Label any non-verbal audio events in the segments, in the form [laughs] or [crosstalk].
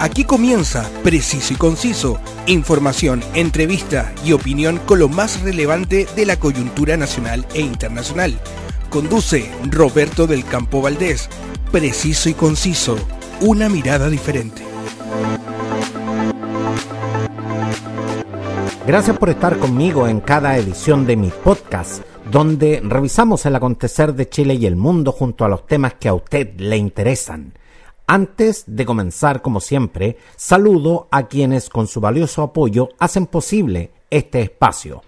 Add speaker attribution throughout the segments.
Speaker 1: Aquí comienza Preciso y Conciso, información, entrevista y opinión con lo más relevante de la coyuntura nacional e internacional. Conduce Roberto del Campo Valdés. Preciso y Conciso, una mirada diferente.
Speaker 2: Gracias por estar conmigo en cada edición de mi podcast, donde revisamos el acontecer de Chile y el mundo junto a los temas que a usted le interesan. Antes de comenzar, como siempre, saludo a quienes con su valioso apoyo hacen posible este espacio.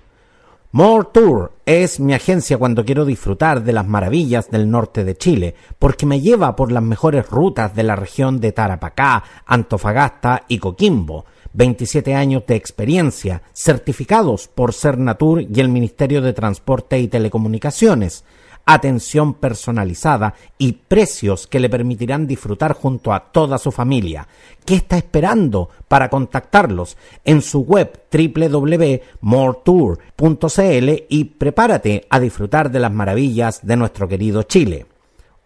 Speaker 2: More Tour es mi agencia cuando quiero disfrutar de las maravillas del norte de Chile, porque me lleva por las mejores rutas de la región de Tarapacá, Antofagasta y Coquimbo. 27 años de experiencia, certificados por Cernatur y el Ministerio de Transporte y Telecomunicaciones atención personalizada y precios que le permitirán disfrutar junto a toda su familia. ¿Qué está esperando para contactarlos en su web www.moretour.cl y prepárate a disfrutar de las maravillas de nuestro querido Chile?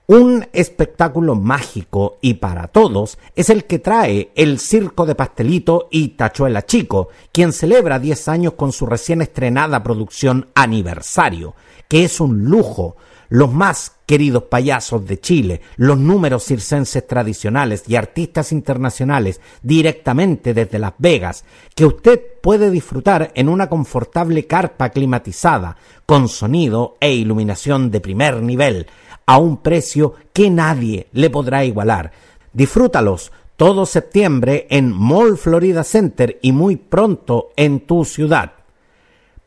Speaker 2: Un espectáculo mágico y para todos es el que trae el Circo de Pastelito y Tachuela Chico, quien celebra 10 años con su recién estrenada producción Aniversario, que es un lujo, los más queridos payasos de Chile, los números circenses tradicionales y artistas internacionales directamente desde Las Vegas, que usted puede disfrutar en una confortable carpa climatizada, con sonido e iluminación de primer nivel, a un precio que nadie le podrá igualar. Disfrútalos todo septiembre en Mall Florida Center y muy pronto en tu ciudad.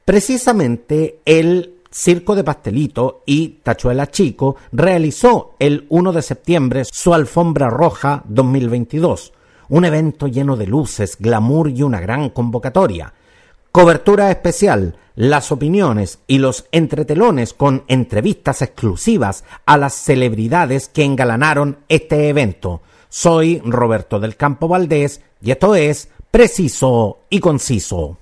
Speaker 2: Precisamente el Circo de Pastelito y Tachuela Chico realizó el 1 de septiembre su Alfombra Roja 2022, un evento lleno de luces, glamour y una gran convocatoria. Cobertura especial, las opiniones y los entretelones con entrevistas exclusivas a las celebridades que engalanaron este evento. Soy Roberto del Campo Valdés y esto es Preciso y Conciso.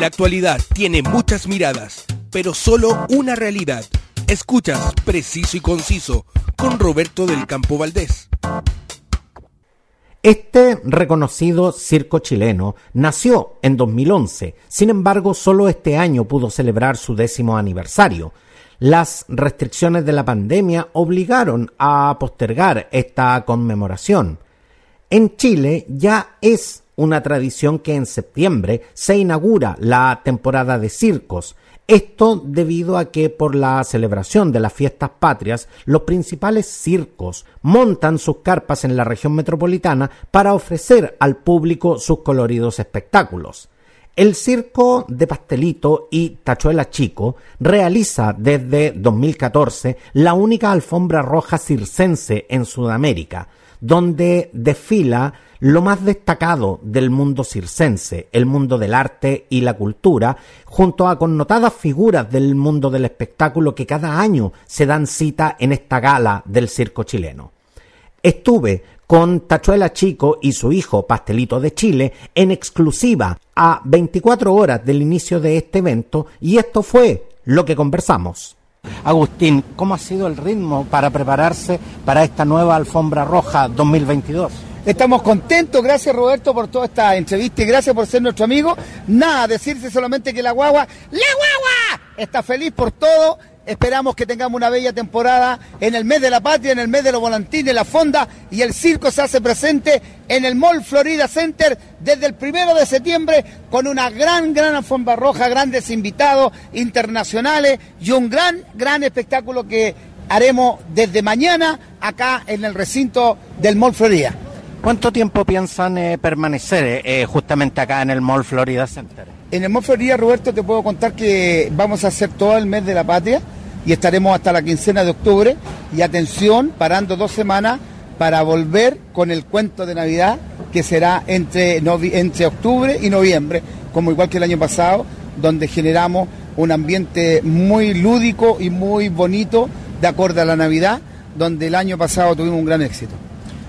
Speaker 1: La actualidad tiene muchas miradas, pero solo una realidad. Escuchas Preciso y Conciso con Roberto del Campo Valdés.
Speaker 2: Este reconocido circo chileno nació en 2011, sin embargo solo este año pudo celebrar su décimo aniversario. Las restricciones de la pandemia obligaron a postergar esta conmemoración. En Chile ya es una tradición que en septiembre se inaugura la temporada de circos. Esto debido a que por la celebración de las fiestas patrias, los principales circos montan sus carpas en la región metropolitana para ofrecer al público sus coloridos espectáculos. El Circo de Pastelito y Tachuela Chico realiza desde 2014 la única alfombra roja circense en Sudamérica, donde desfila lo más destacado del mundo circense, el mundo del arte y la cultura, junto a connotadas figuras del mundo del espectáculo que cada año se dan cita en esta gala del circo chileno. Estuve con Tachuela Chico y su hijo Pastelito de Chile en exclusiva a 24 horas del inicio de este evento y esto fue lo que conversamos. Agustín, ¿cómo ha sido el ritmo para prepararse para esta nueva alfombra roja 2022?
Speaker 3: Estamos contentos, gracias Roberto por toda esta entrevista y gracias por ser nuestro amigo. Nada, decirse solamente que la guagua, la guagua, está feliz por todo. Esperamos que tengamos una bella temporada en el mes de la patria, en el mes de los volantines, la fonda y el circo se hace presente en el Mall Florida Center desde el primero de septiembre con una gran, gran alfombra roja, grandes invitados internacionales y un gran, gran espectáculo que haremos desde mañana acá en el recinto del Mall Florida.
Speaker 2: ¿Cuánto tiempo piensan eh, permanecer eh, eh, justamente acá en el Mall Florida Center?
Speaker 3: En el Mall Florida, Roberto, te puedo contar que vamos a hacer todo el mes de la patria y estaremos hasta la quincena de octubre. Y atención, parando dos semanas para volver con el cuento de Navidad que será entre, entre octubre y noviembre, como igual que el año pasado, donde generamos un ambiente muy lúdico y muy bonito de acuerdo a la Navidad, donde el año pasado tuvimos un gran éxito.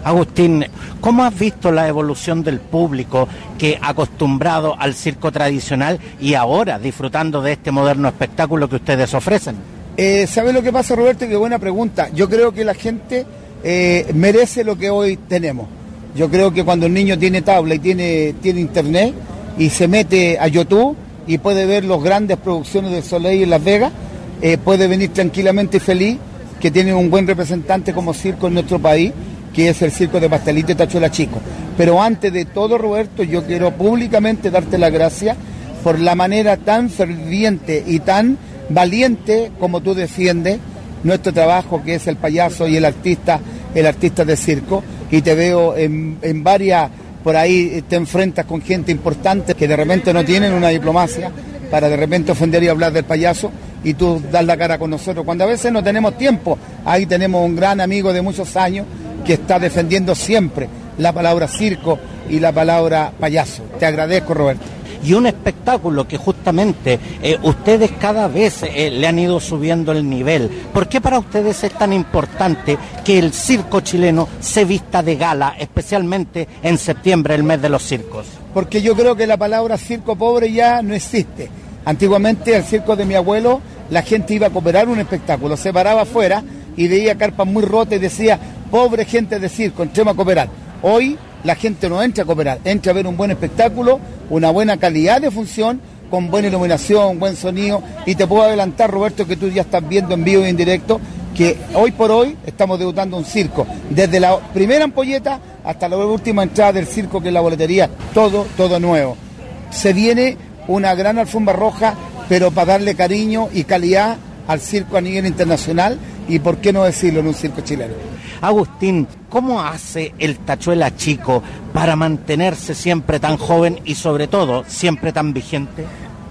Speaker 2: Agustín, ¿cómo has visto la evolución del público que acostumbrado al circo tradicional y ahora disfrutando de este moderno espectáculo que ustedes ofrecen?
Speaker 3: Eh, ¿Sabes lo que pasa, Roberto? Qué buena pregunta. Yo creo que la gente eh, merece lo que hoy tenemos. Yo creo que cuando un niño tiene tabla y tiene, tiene internet y se mete a YouTube y puede ver las grandes producciones de Soleil en Las Vegas, eh, puede venir tranquilamente y feliz que tiene un buen representante como circo en nuestro país, que es el circo de Pastelito y Tachuela Chico. Pero antes de todo, Roberto, yo quiero públicamente darte las gracias por la manera tan ferviente y tan valiente como tú defiendes nuestro trabajo, que es el payaso y el artista, el artista de circo, y te veo en, en varias, por ahí te enfrentas con gente importante que de repente no tienen una diplomacia para de repente ofender y hablar del payaso y tú das la cara con nosotros. Cuando a veces no tenemos tiempo, ahí tenemos un gran amigo de muchos años que está defendiendo siempre la palabra circo y la palabra payaso. Te agradezco, Roberto
Speaker 4: y un espectáculo que justamente eh, ustedes cada vez eh, le han ido subiendo el nivel. ¿Por qué para ustedes es tan importante que el circo chileno se vista de gala, especialmente en septiembre, el mes de los circos?
Speaker 3: Porque yo creo que la palabra circo pobre ya no existe. Antiguamente el circo de mi abuelo la gente iba a cooperar un espectáculo, se paraba afuera y veía carpas muy rotas y decía, pobre gente de circo, entremos a cooperar. Hoy la gente no entra a cooperar, entra a ver un buen espectáculo, una buena calidad de función, con buena iluminación, buen sonido, y te puedo adelantar, Roberto, que tú ya estás viendo en vivo y en directo, que hoy por hoy estamos debutando un circo, desde la primera ampolleta hasta la última entrada del circo, que es la boletería, todo, todo nuevo. Se viene una gran alfombra roja, pero para darle cariño y calidad al circo a nivel internacional, y por qué no decirlo en un circo chileno.
Speaker 4: Agustín, ¿cómo hace el tachuela chico para mantenerse siempre tan joven y sobre todo siempre tan vigente?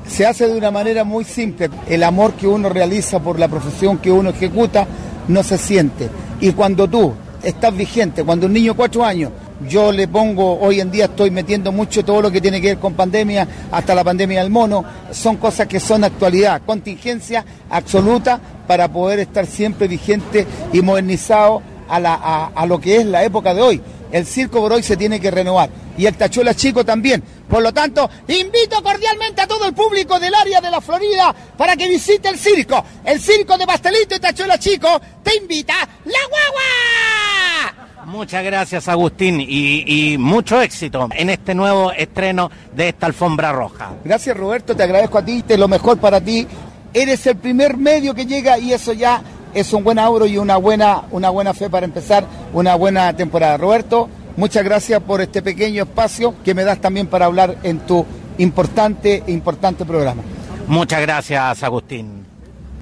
Speaker 3: Se hace de una manera muy simple. El amor que uno realiza por la profesión que uno ejecuta no se siente. Y cuando tú estás vigente, cuando un niño de cuatro años, yo le pongo, hoy en día estoy metiendo mucho todo lo que tiene que ver con pandemia, hasta la pandemia del mono, son cosas que son actualidad, contingencia absoluta para poder estar siempre vigente y modernizado a, lo que es la época de hoy. El circo por hoy se tiene que renovar y el tachuela chico también. Por lo tanto, invito cordialmente a todo el público del área de la Florida para que visite el circo. El circo de Pastelito y Tachuela Chico te invita la guagua.
Speaker 4: Muchas gracias Agustín y, y, mucho éxito en este nuevo estreno de esta alfombra roja.
Speaker 3: Gracias Roberto, te agradezco a ti, te lo mejor para ti. Eres el primer medio que llega y eso ya es un buen auro y una buena, una buena fe para empezar una buena temporada. Roberto, muchas gracias por este pequeño espacio que me das también para hablar en tu importante, importante programa.
Speaker 4: Muchas gracias, Agustín.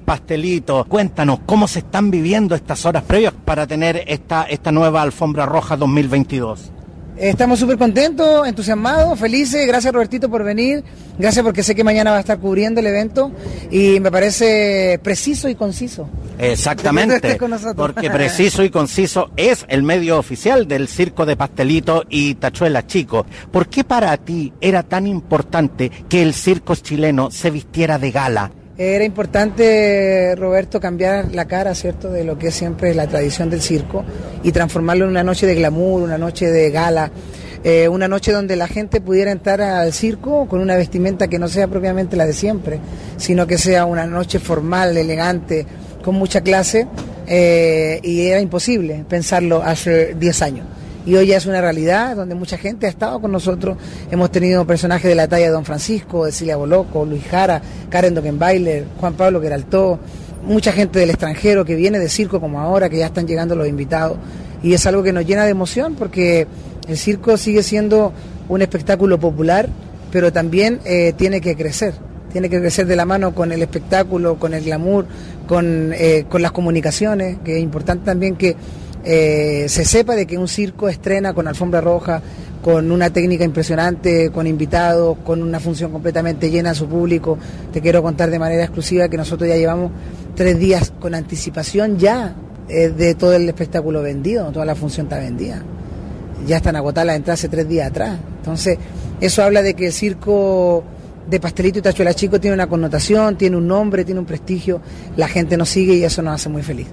Speaker 4: Pastelito, cuéntanos cómo se están viviendo estas horas previas para tener esta, esta nueva alfombra roja 2022.
Speaker 5: Estamos súper contentos, entusiasmados, felices. Gracias Robertito por venir. Gracias porque sé que mañana va a estar cubriendo el evento y me parece preciso y conciso.
Speaker 4: Exactamente, porque [laughs] preciso y conciso es el medio oficial del Circo de Pastelito y Tachuela Chico. ¿Por qué para ti era tan importante que el circo chileno se vistiera de gala?
Speaker 5: Era importante, Roberto, cambiar la cara, ¿cierto?, de lo que es siempre la tradición del circo y transformarlo en una noche de glamour, una noche de gala, eh, una noche donde la gente pudiera entrar al circo con una vestimenta que no sea propiamente la de siempre, sino que sea una noche formal, elegante, con mucha clase, eh, y era imposible pensarlo hace 10 años y hoy ya es una realidad donde mucha gente ha estado con nosotros. Hemos tenido personajes de la talla de Don Francisco, de Cilia Boloco, Luis Jara, Karen Dockenbailer, Juan Pablo Queraltó, mucha gente del extranjero que viene de circo como ahora, que ya están llegando los invitados. Y es algo que nos llena de emoción porque el circo sigue siendo un espectáculo popular, pero también eh, tiene que crecer. Tiene que crecer de la mano con el espectáculo, con el glamour, con, eh, con las comunicaciones, que es importante también que eh, se sepa de que un circo estrena con alfombra roja, con una técnica impresionante, con invitados, con una función completamente llena a su público. Te quiero contar de manera exclusiva que nosotros ya llevamos tres días con anticipación ya eh, de todo el espectáculo vendido, toda la función está vendida. Ya están agotadas las entradas hace tres días atrás. Entonces, eso habla de que el circo de Pastelito y Tachuela Chico tiene una connotación, tiene un nombre, tiene un prestigio, la gente nos sigue y eso nos hace muy feliz.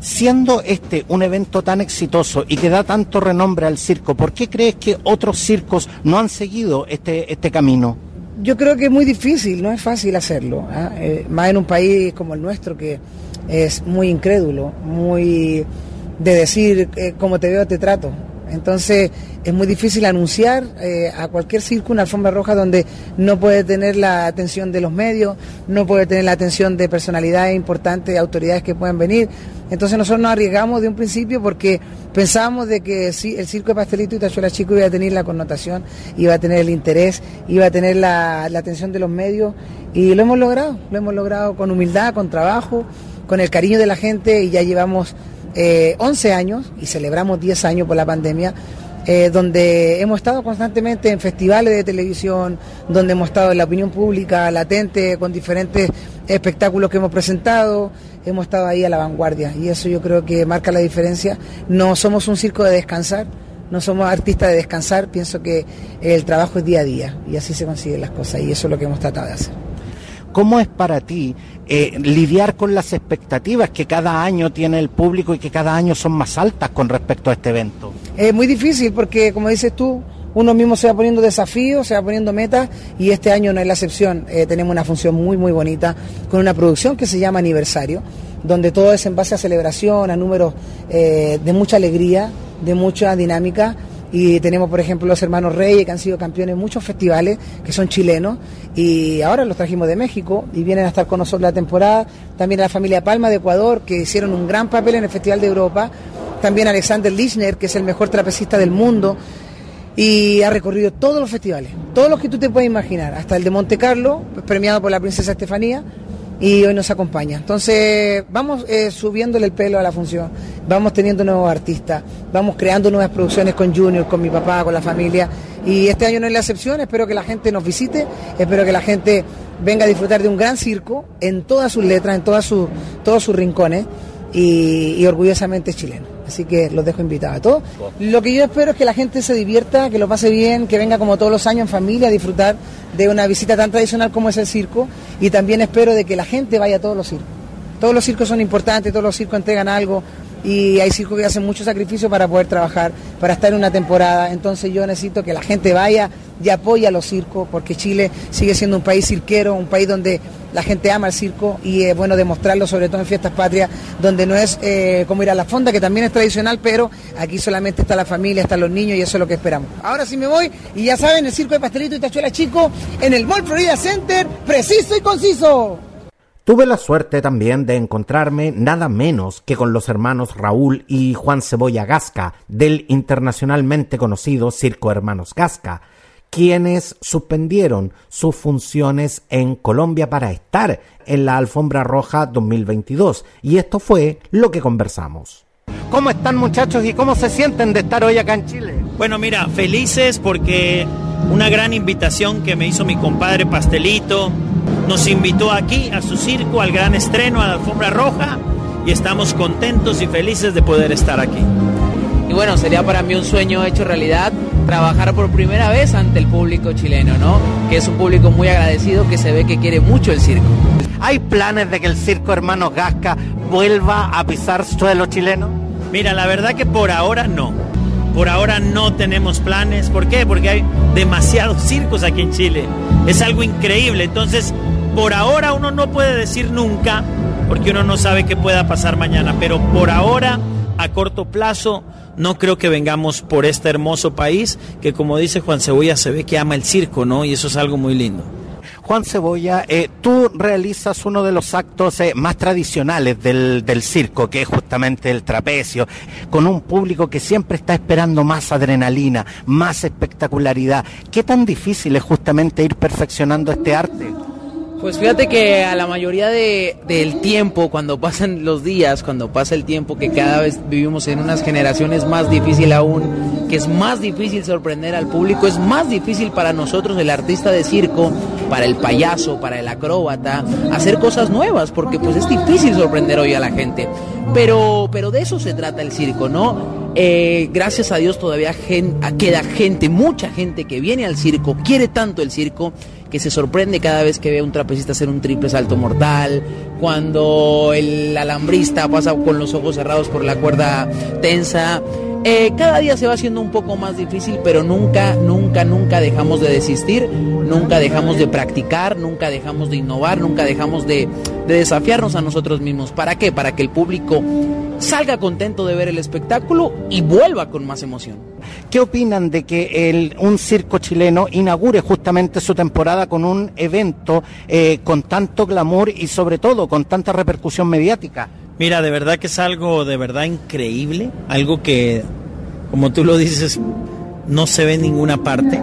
Speaker 4: Siendo este un evento tan exitoso y que da tanto renombre al circo, ¿por qué crees que otros circos no han seguido este, este camino?
Speaker 5: Yo creo que es muy difícil, no es fácil hacerlo, ¿ah? eh, más en un país como el nuestro que es muy incrédulo, muy de decir, eh, como te veo te trato. Entonces es muy difícil anunciar eh, a cualquier circo una alfombra roja donde no puede tener la atención de los medios, no puede tener la atención de personalidades importantes, de autoridades que puedan venir. Entonces nosotros nos arriesgamos de un principio porque pensábamos de que sí, el circo de Pastelito y Tachuela Chico iba a tener la connotación, iba a tener el interés, iba a tener la, atención de los medios y lo hemos logrado, lo hemos logrado con humildad, con trabajo, con el cariño de la gente y ya llevamos 11 eh, años y celebramos 10 años por la pandemia. Eh, donde hemos estado constantemente en festivales de televisión, donde hemos estado en la opinión pública latente con diferentes espectáculos que hemos presentado, hemos estado ahí a la vanguardia y eso yo creo que marca la diferencia. No somos un circo de descansar, no somos artistas de descansar, pienso que el trabajo es día a día y así se consiguen las cosas y eso es lo que hemos tratado de hacer.
Speaker 4: ¿Cómo es para ti eh, lidiar con las expectativas que cada año tiene el público y que cada año son más altas con respecto a este evento?
Speaker 5: Es muy difícil porque, como dices tú, uno mismo se va poniendo desafíos, se va poniendo metas y este año no es la excepción. Eh, tenemos una función muy, muy bonita con una producción que se llama Aniversario, donde todo es en base a celebración, a números eh, de mucha alegría, de mucha dinámica y tenemos, por ejemplo, los hermanos Reyes, que han sido campeones en muchos festivales, que son chilenos, y ahora los trajimos de México y vienen a estar con nosotros la temporada. También la familia Palma de Ecuador, que hicieron un gran papel en el Festival de Europa. También Alexander Lichner, que es el mejor trapecista del mundo. Y ha recorrido todos los festivales, todos los que tú te puedes imaginar, hasta el de Monte Carlo, premiado por la princesa Estefanía, y hoy nos acompaña. Entonces vamos eh, subiéndole el pelo a la función, vamos teniendo nuevos artistas, vamos creando nuevas producciones con Junior, con mi papá, con la familia. Y este año no es la excepción, espero que la gente nos visite, espero que la gente venga a disfrutar de un gran circo en todas sus letras, en todas sus, todos sus rincones. Y, orgullosamente chileno. Así que los dejo invitados a todos. Lo que yo espero es que la gente se divierta, que lo pase bien, que venga como todos los años en familia a disfrutar de una visita tan tradicional como es el circo y también espero de que la gente vaya a todos los circos. Todos los circos son importantes, todos los circos entregan algo y hay circos que hacen mucho sacrificio para poder trabajar, para estar en una temporada. Entonces yo necesito que la gente vaya y apoye a los circos porque Chile sigue siendo un país cirquero, un país donde la gente ama el circo y es bueno demostrarlo, sobre todo en fiestas patrias, donde no es eh, como ir a la fonda, que también es tradicional, pero aquí solamente está la familia, están los niños y eso es lo que esperamos. Ahora sí me voy y ya saben, el circo de pastelito y tachuela chico en el Mall Florida Center, preciso y conciso.
Speaker 4: Tuve la suerte también de encontrarme nada menos que con los hermanos Raúl y Juan Cebolla Gasca del internacionalmente conocido Circo Hermanos Gasca, quienes suspendieron sus funciones en Colombia para estar en la Alfombra Roja 2022. Y esto fue lo que conversamos. ¿Cómo están muchachos y cómo se sienten de estar hoy acá en Chile?
Speaker 6: Bueno, mira, felices porque una gran invitación que me hizo mi compadre Pastelito nos invitó aquí a su circo, al gran estreno, a la Alfombra Roja y estamos contentos y felices de poder estar aquí.
Speaker 7: Y bueno, sería para mí un sueño hecho realidad trabajar por primera vez ante el público chileno, ¿no? Que es un público muy agradecido que se ve que quiere mucho el circo.
Speaker 4: ¿Hay planes de que el circo Hermanos Gasca vuelva a pisar suelo chileno?
Speaker 6: Mira, la verdad que por ahora no. Por ahora no tenemos planes. ¿Por qué? Porque hay demasiados circos aquí en Chile. Es algo increíble. Entonces, por ahora uno no puede decir nunca, porque uno no sabe qué pueda pasar mañana. Pero por ahora, a corto plazo, no creo que vengamos por este hermoso país que como dice Juan Cebolla se ve que ama el circo, ¿no? Y eso es algo muy lindo.
Speaker 4: Juan Cebolla, eh, tú realizas uno de los actos eh, más tradicionales del, del, circo, que es justamente el trapecio, con un público que siempre está esperando más adrenalina, más espectacularidad. ¿Qué tan difícil es justamente ir perfeccionando este arte?
Speaker 7: Pues fíjate que a la mayoría de, del tiempo, cuando pasan los días, cuando pasa el tiempo, que cada vez vivimos en unas generaciones más difícil aún, que es más difícil sorprender al público, es más difícil para nosotros, el artista de circo, para el payaso, para el acróbata, hacer cosas nuevas, porque pues es difícil sorprender hoy a la gente. Pero, pero de eso se trata el circo, ¿no? Eh, gracias a Dios todavía queda gente, mucha gente que viene al circo, quiere tanto el circo que se sorprende cada vez que ve a un trapecista hacer un triple salto mortal, cuando el alambrista pasa con los ojos cerrados por la cuerda tensa. Eh, cada día se va haciendo un poco más difícil, pero nunca, nunca, nunca dejamos de desistir, nunca dejamos de practicar, nunca dejamos de innovar, nunca dejamos de, de desafiarnos a nosotros mismos. ¿Para qué? Para que el público salga contento de ver el espectáculo y vuelva con más emoción.
Speaker 4: ¿Qué opinan de que el, un circo chileno inaugure justamente su temporada con un evento eh, con tanto glamour y sobre todo con tanta repercusión mediática?
Speaker 6: Mira, de verdad que es algo de verdad increíble, algo que, como tú lo dices, no se ve en ninguna parte.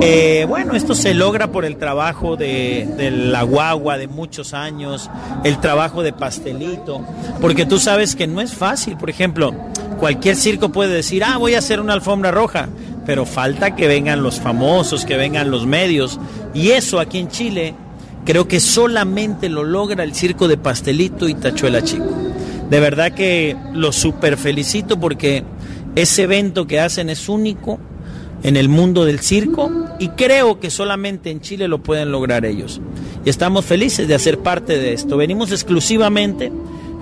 Speaker 6: Eh, bueno, esto se logra por el trabajo de, de, la guagua de muchos años, el trabajo de pastelito, porque tú sabes que no es fácil. Por ejemplo, cualquier circo puede decir, ah, voy a hacer una alfombra roja, pero falta que vengan los famosos, que vengan los medios. Y eso aquí en Chile creo que solamente lo logra el circo de pastelito y tachuela chico. De verdad que lo super felicito porque ese evento que hacen es único en el mundo del circo y creo que solamente en Chile lo pueden lograr ellos. Y estamos felices de hacer parte de esto. Venimos exclusivamente,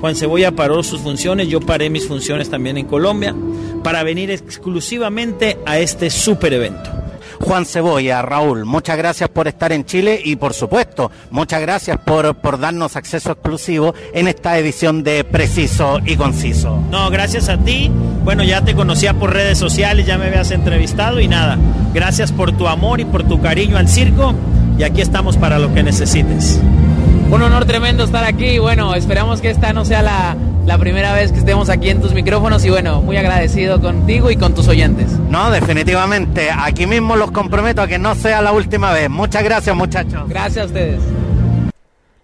Speaker 6: Juan Cebolla paró sus funciones, yo paré mis funciones también en Colombia, para venir exclusivamente a este super evento.
Speaker 4: Juan Cebolla, Raúl, muchas gracias por estar en Chile y por supuesto, muchas gracias por, por darnos acceso exclusivo en esta edición de Preciso y Conciso.
Speaker 6: No, gracias a ti. Bueno, ya te conocía por redes sociales, ya me habías entrevistado y nada. Gracias por tu amor y por tu cariño al circo y aquí estamos para lo que necesites.
Speaker 7: Un honor tremendo estar aquí. Bueno, esperamos que esta no sea la, la primera vez que estemos aquí en tus micrófonos y bueno, muy agradecido contigo y con tus oyentes.
Speaker 4: No, definitivamente. Aquí mismo los comprometo a que no sea la última vez. Muchas gracias, muchachos.
Speaker 7: Gracias a ustedes.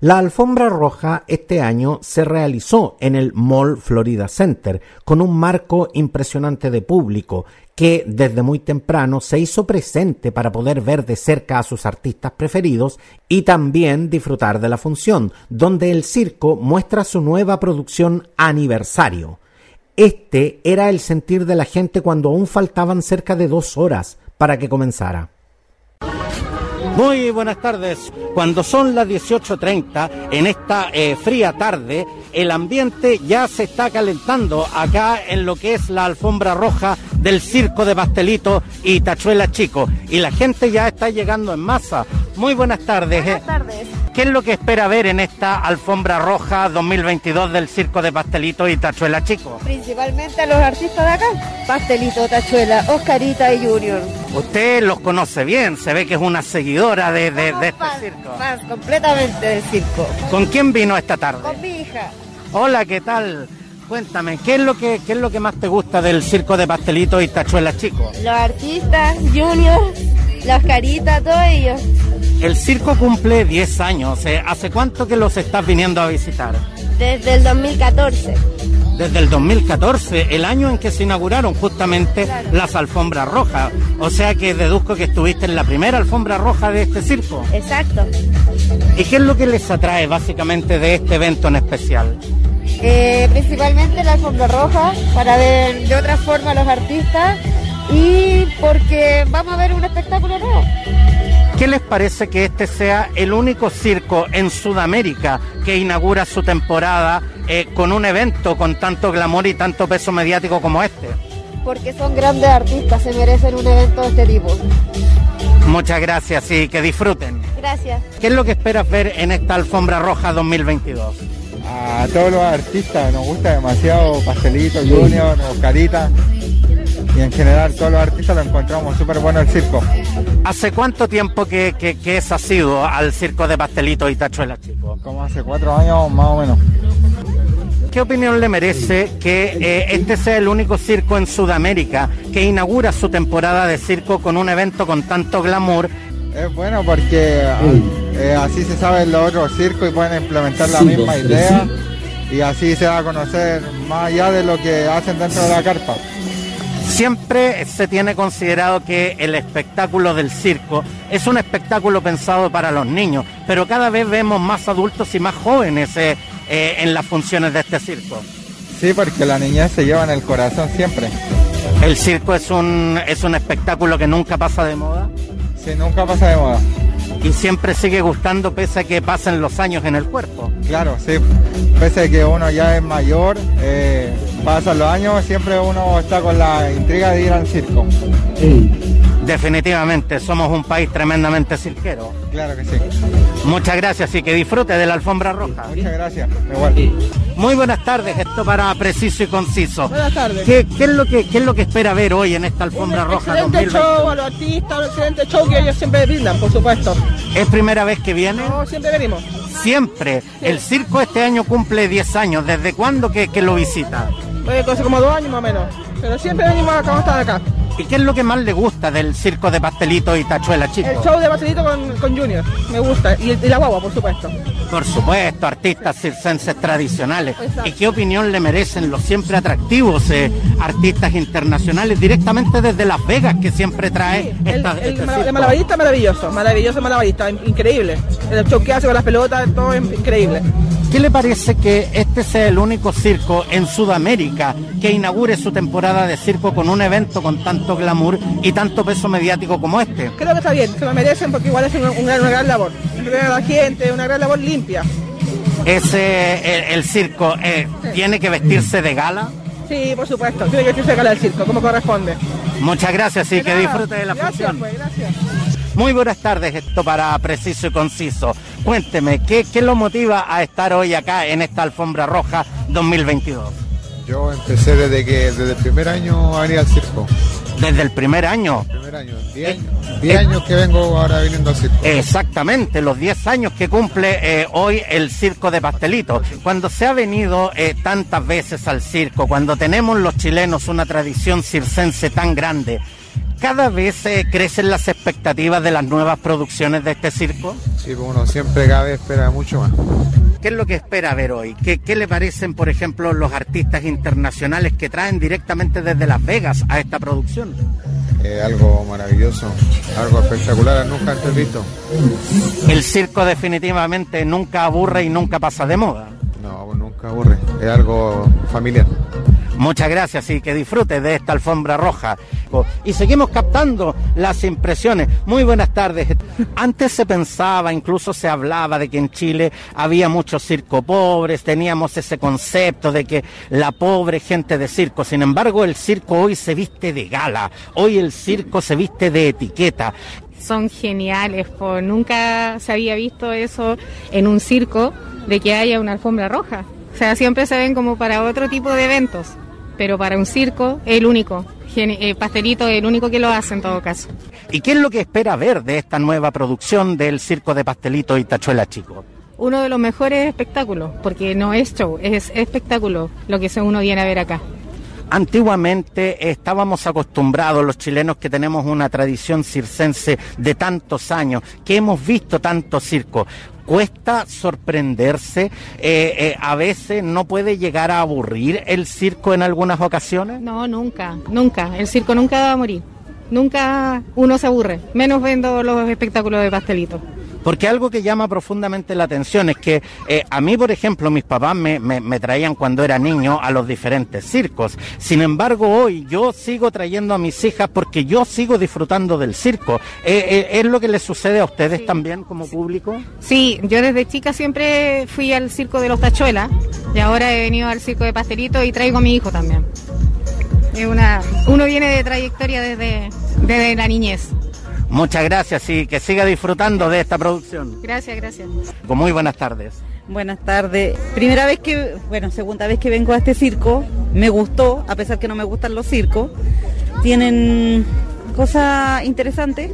Speaker 4: La alfombra roja este año se realizó en el Mall Florida Center con un marco impresionante de público que desde muy temprano se hizo presente para poder ver de cerca a sus artistas preferidos y también disfrutar de la función, donde el circo muestra su nueva producción aniversario. Este era el sentir de la gente cuando aún faltaban cerca de dos horas para que comenzara. Muy buenas tardes. Cuando son las 18.30, en esta eh, fría tarde, el ambiente ya se está calentando acá en lo que es la alfombra roja del Circo de Pastelito y Tachuela Chico. Y la gente ya está llegando en masa. Muy buenas tardes.
Speaker 8: Buenas tardes.
Speaker 4: ¿Qué es lo que espera ver en esta alfombra roja 2022 del Circo de Pastelito y Tachuela Chico?
Speaker 8: Principalmente a los artistas de acá. Pastelito, Tachuela, Oscarita y Junior.
Speaker 4: Usted los conoce bien, se ve que es una seguidora de, de, de este circo.
Speaker 8: más, completamente del circo.
Speaker 4: ¿Con quién vino esta tarde?
Speaker 8: Con mi hija.
Speaker 4: Hola, ¿qué tal? Cuéntame, ¿qué es lo que qué es lo que más te gusta del circo de pastelito y tachuelas chicos?
Speaker 8: Los artistas, Junior, la Oscarita, todos ellos.
Speaker 4: El circo cumple 10 años. eh, ¿Hace cuánto que los estás viniendo a visitar?
Speaker 8: Desde el 2014.
Speaker 4: Desde el 2014, el año en que se inauguraron justamente
Speaker 8: Claro.
Speaker 4: las alfombras rojas. O sea que deduzco que estuviste en la primera alfombra roja de este circo.
Speaker 8: Exacto.
Speaker 4: ¿Y qué es lo que les atrae básicamente de este evento en especial?
Speaker 8: Eh, principalmente la alfombra roja, para ver de otra forma a los artistas y porque vamos a ver un espectáculo nuevo.
Speaker 4: ¿Qué les parece que este sea el único circo en Sudamérica que inaugura su temporada eh, con un evento con tanto glamour y tanto peso mediático como este?
Speaker 8: Porque son grandes artistas, se merecen un evento de este tipo.
Speaker 4: Muchas gracias y que disfruten.
Speaker 8: Gracias.
Speaker 4: ¿Qué es lo que esperas ver en esta alfombra roja 2022?
Speaker 9: A todos los artistas nos gusta demasiado Pastelito, Junior, Oscarita y en general todos los artistas lo encontramos súper bueno el circo.
Speaker 4: ¿Hace cuánto tiempo que, que, que es asiduo al circo de pastelitos y tachuelas, chicos?
Speaker 9: Como hace cuatro años más o menos.
Speaker 4: ¿Qué opinión le merece que eh, este sea el único circo en Sudamérica que inaugura su temporada de circo con un evento con tanto glamour
Speaker 9: Es bueno porque eh, así se sabe en los otros circos y pueden implementar la misma idea y así se va a conocer más allá de lo que hacen dentro de la carpa.
Speaker 4: Siempre se tiene considerado que el espectáculo del circo es un espectáculo pensado para los niños, pero cada vez vemos más adultos y más jóvenes eh, eh, en las funciones de este circo.
Speaker 9: Sí, porque la niñez se lleva en el corazón siempre.
Speaker 4: El circo es un, es un espectáculo que nunca pasa de moda
Speaker 9: Sí, nunca pasa de moda.
Speaker 4: Y siempre sigue gustando pese a que pasen los años en el cuerpo.
Speaker 9: Claro, sí. Pese a que uno ya es mayor, eh, pasan los años, siempre uno está con la intriga de ir al circo.
Speaker 4: Definitivamente, somos un país tremendamente cirquero.
Speaker 9: Claro que sí.
Speaker 4: Muchas gracias y que disfrute de la alfombra roja.
Speaker 9: Muchas gracias. Igual.
Speaker 4: Muy buenas tardes, esto para preciso y conciso.
Speaker 10: Buenas tardes.
Speaker 4: ¿Qué, qué es lo que, qué es lo que espera ver hoy en esta alfombra
Speaker 10: Un
Speaker 4: roja
Speaker 10: excelente
Speaker 4: 2020?
Speaker 10: show a los artistas, un excelente show que ellos siempre brindan, por supuesto.
Speaker 4: ¿Es primera vez que viene?
Speaker 10: No, siempre venimos.
Speaker 4: Siempre. El circo este año cumple 10 años. ¿Desde cuándo que, que lo visita?
Speaker 10: Eh, hace como dos años más o menos. Pero siempre venimos acá, vamos a estar acá.
Speaker 4: ¿Y qué es lo que más le gusta del circo de pastelito y tachuela, chicos?
Speaker 10: El show de Pastelito con, con Junior, me gusta. Y, y la guagua, por supuesto.
Speaker 4: Por supuesto, artistas circenses tradicionales.
Speaker 10: Exacto.
Speaker 4: ¿Y qué opinión le merecen los siempre atractivos eh, artistas internacionales directamente desde Las Vegas que siempre trae
Speaker 10: El,
Speaker 4: esta-
Speaker 10: el,
Speaker 4: este
Speaker 10: mala-
Speaker 4: circo?
Speaker 10: el malabarista maravilloso, maravilloso malabarista, in- increíble. El show que hace con las pelotas, todo es increíble.
Speaker 4: ¿Qué le parece que este sea el único circo en Sudamérica que inaugure su temporada de circo con un evento con tanto glamour y tanto peso mediático como este?
Speaker 10: Creo que está bien, se lo merecen porque igual es una, una gran labor. Entretener a la gente, una gran labor limpia.
Speaker 4: Ese, el, el circo, eh, tiene que vestirse de gala.
Speaker 10: Sí, por supuesto, tiene que vestirse acá del circo, como corresponde.
Speaker 4: Muchas gracias y
Speaker 10: De
Speaker 4: que disfrute de la
Speaker 10: gracias,
Speaker 4: función.
Speaker 10: Pues, gracias.
Speaker 4: Muy buenas tardes, esto para Preciso y Conciso. Cuénteme, ¿qué, ¿qué lo motiva a estar hoy acá en esta alfombra roja 2022?
Speaker 9: Yo empecé desde que desde el primer año a venir al circo.
Speaker 4: Desde el primer año.
Speaker 9: Primer año, 10 años. 10 años que vengo ahora viniendo al circo.
Speaker 4: Exactamente, los 10 años que cumple eh, hoy el circo de pastelito. Cuando se ha venido eh, tantas veces al circo, cuando tenemos los chilenos una tradición circense tan grande, cada vez eh, crecen las expectativas de las nuevas producciones de este circo.
Speaker 9: Sí, pues uno siempre cada vez espera mucho más.
Speaker 4: ¿Qué es lo que espera ver hoy? ¿Qué, qué le parecen, por ejemplo, los artistas internacionales que traen directamente desde Las Vegas a esta producción?
Speaker 9: Eh, algo maravilloso, algo espectacular, nunca antes visto.
Speaker 4: El circo definitivamente nunca aburre y nunca pasa de moda.
Speaker 9: No, nunca aburre, es algo familiar.
Speaker 4: Muchas gracias y que disfrute de esta alfombra roja. Y seguimos captando las impresiones. Muy buenas tardes. Antes se pensaba, incluso se hablaba de que en Chile había muchos circo pobres, teníamos ese concepto de que la pobre gente de circo. Sin embargo, el circo hoy se viste de gala, hoy el circo se viste de etiqueta.
Speaker 11: son geniales, po. nunca se había visto eso en un circo de que haya una alfombra roja. O sea, siempre se ven como para otro tipo de eventos, pero para un circo el único. Geni- eh, Pastelito es el único que lo hace en todo caso.
Speaker 4: ¿Y qué es lo que espera ver de esta nueva producción del circo de pastelito y tachuela chico?
Speaker 11: Uno de los mejores espectáculos, porque no es show, es espectáculo lo que se- uno viene a ver acá.
Speaker 4: Antiguamente estábamos acostumbrados los chilenos que tenemos una tradición circense de tantos años, que hemos visto tanto circo. Cuesta sorprenderse, eh, eh, a veces no puede llegar a aburrir el circo en algunas ocasiones.
Speaker 11: No, nunca, nunca. El circo nunca va a morir. Nunca uno se aburre, menos viendo los espectáculos de pastelito.
Speaker 4: Porque algo que llama profundamente la atención es que eh, a mí, por ejemplo, mis papás me, me- me traían cuando era niño a los diferentes circos. Sin embargo, hoy yo sigo trayendo a mis hijas porque yo sigo disfrutando del circo. Eh, eh, ¿Es lo que les sucede a ustedes también como público?
Speaker 11: Sí, yo desde chica siempre fui al circo de los tachuelas y ahora he venido al circo de pastelito y traigo a mi hijo también. Es una, uno viene de trayectoria desde, desde la niñez.
Speaker 4: Muchas gracias y que siga disfrutando de esta producción.
Speaker 11: Gracias, gracias.
Speaker 4: Muy buenas tardes.
Speaker 12: Buenas tardes. Primera vez que, bueno, segunda vez que vengo a este circo. Me gustó, a pesar que no me gustan los circos. Tienen cosas interesantes,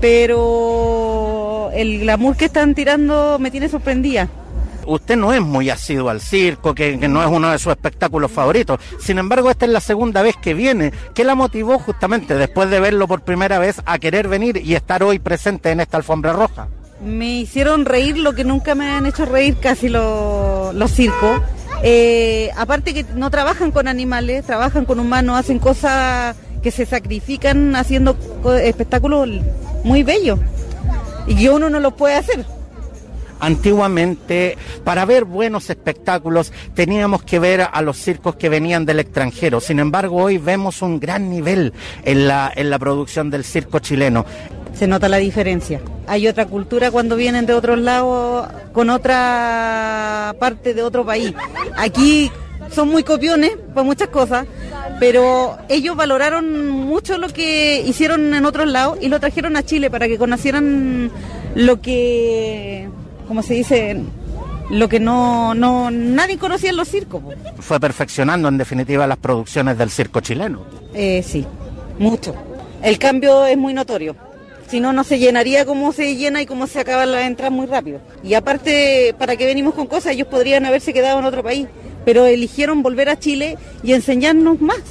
Speaker 12: pero el glamour que están tirando me tiene sorprendida.
Speaker 4: Usted no es muy asiduo al circo, que, no es uno de sus espectáculos favoritos. Sin embargo, esta es la segunda vez que viene. ¿Qué la motivó justamente después de verlo por primera vez a querer venir y estar hoy presente en esta alfombra roja?
Speaker 12: Me hicieron reír lo que nunca me han hecho reír casi lo- los circos. Eh, aparte que no trabajan con animales, trabajan con humanos, hacen cosas que se sacrifican haciendo espectáculos muy bellos y que uno no los puede hacer.
Speaker 4: Antiguamente, para ver buenos espectáculos, teníamos que ver a los circos que venían del extranjero. Sin embargo, hoy vemos un gran nivel en la, en la producción del circo chileno.
Speaker 12: Se nota la diferencia. Hay otra cultura cuando vienen de otros lados, con otra parte de otro país. Aquí son muy copiones para muchas cosas, pero ellos valoraron mucho lo que hicieron en otros lados y lo trajeron a Chile para que conocieran lo que, como se dice, lo que no, no nadie conocía en los circos.
Speaker 4: Fue perfeccionando en definitiva las producciones del circo chileno.
Speaker 12: Eh, sí, mucho. El cambio es muy notorio. Si no, no se llenaría como se llena y como se acaba la entrada muy rápido. Y aparte, ¿para qué venimos con cosas? Ellos podrían haberse quedado en otro país, pero eligieron volver a Chile y enseñarnos más.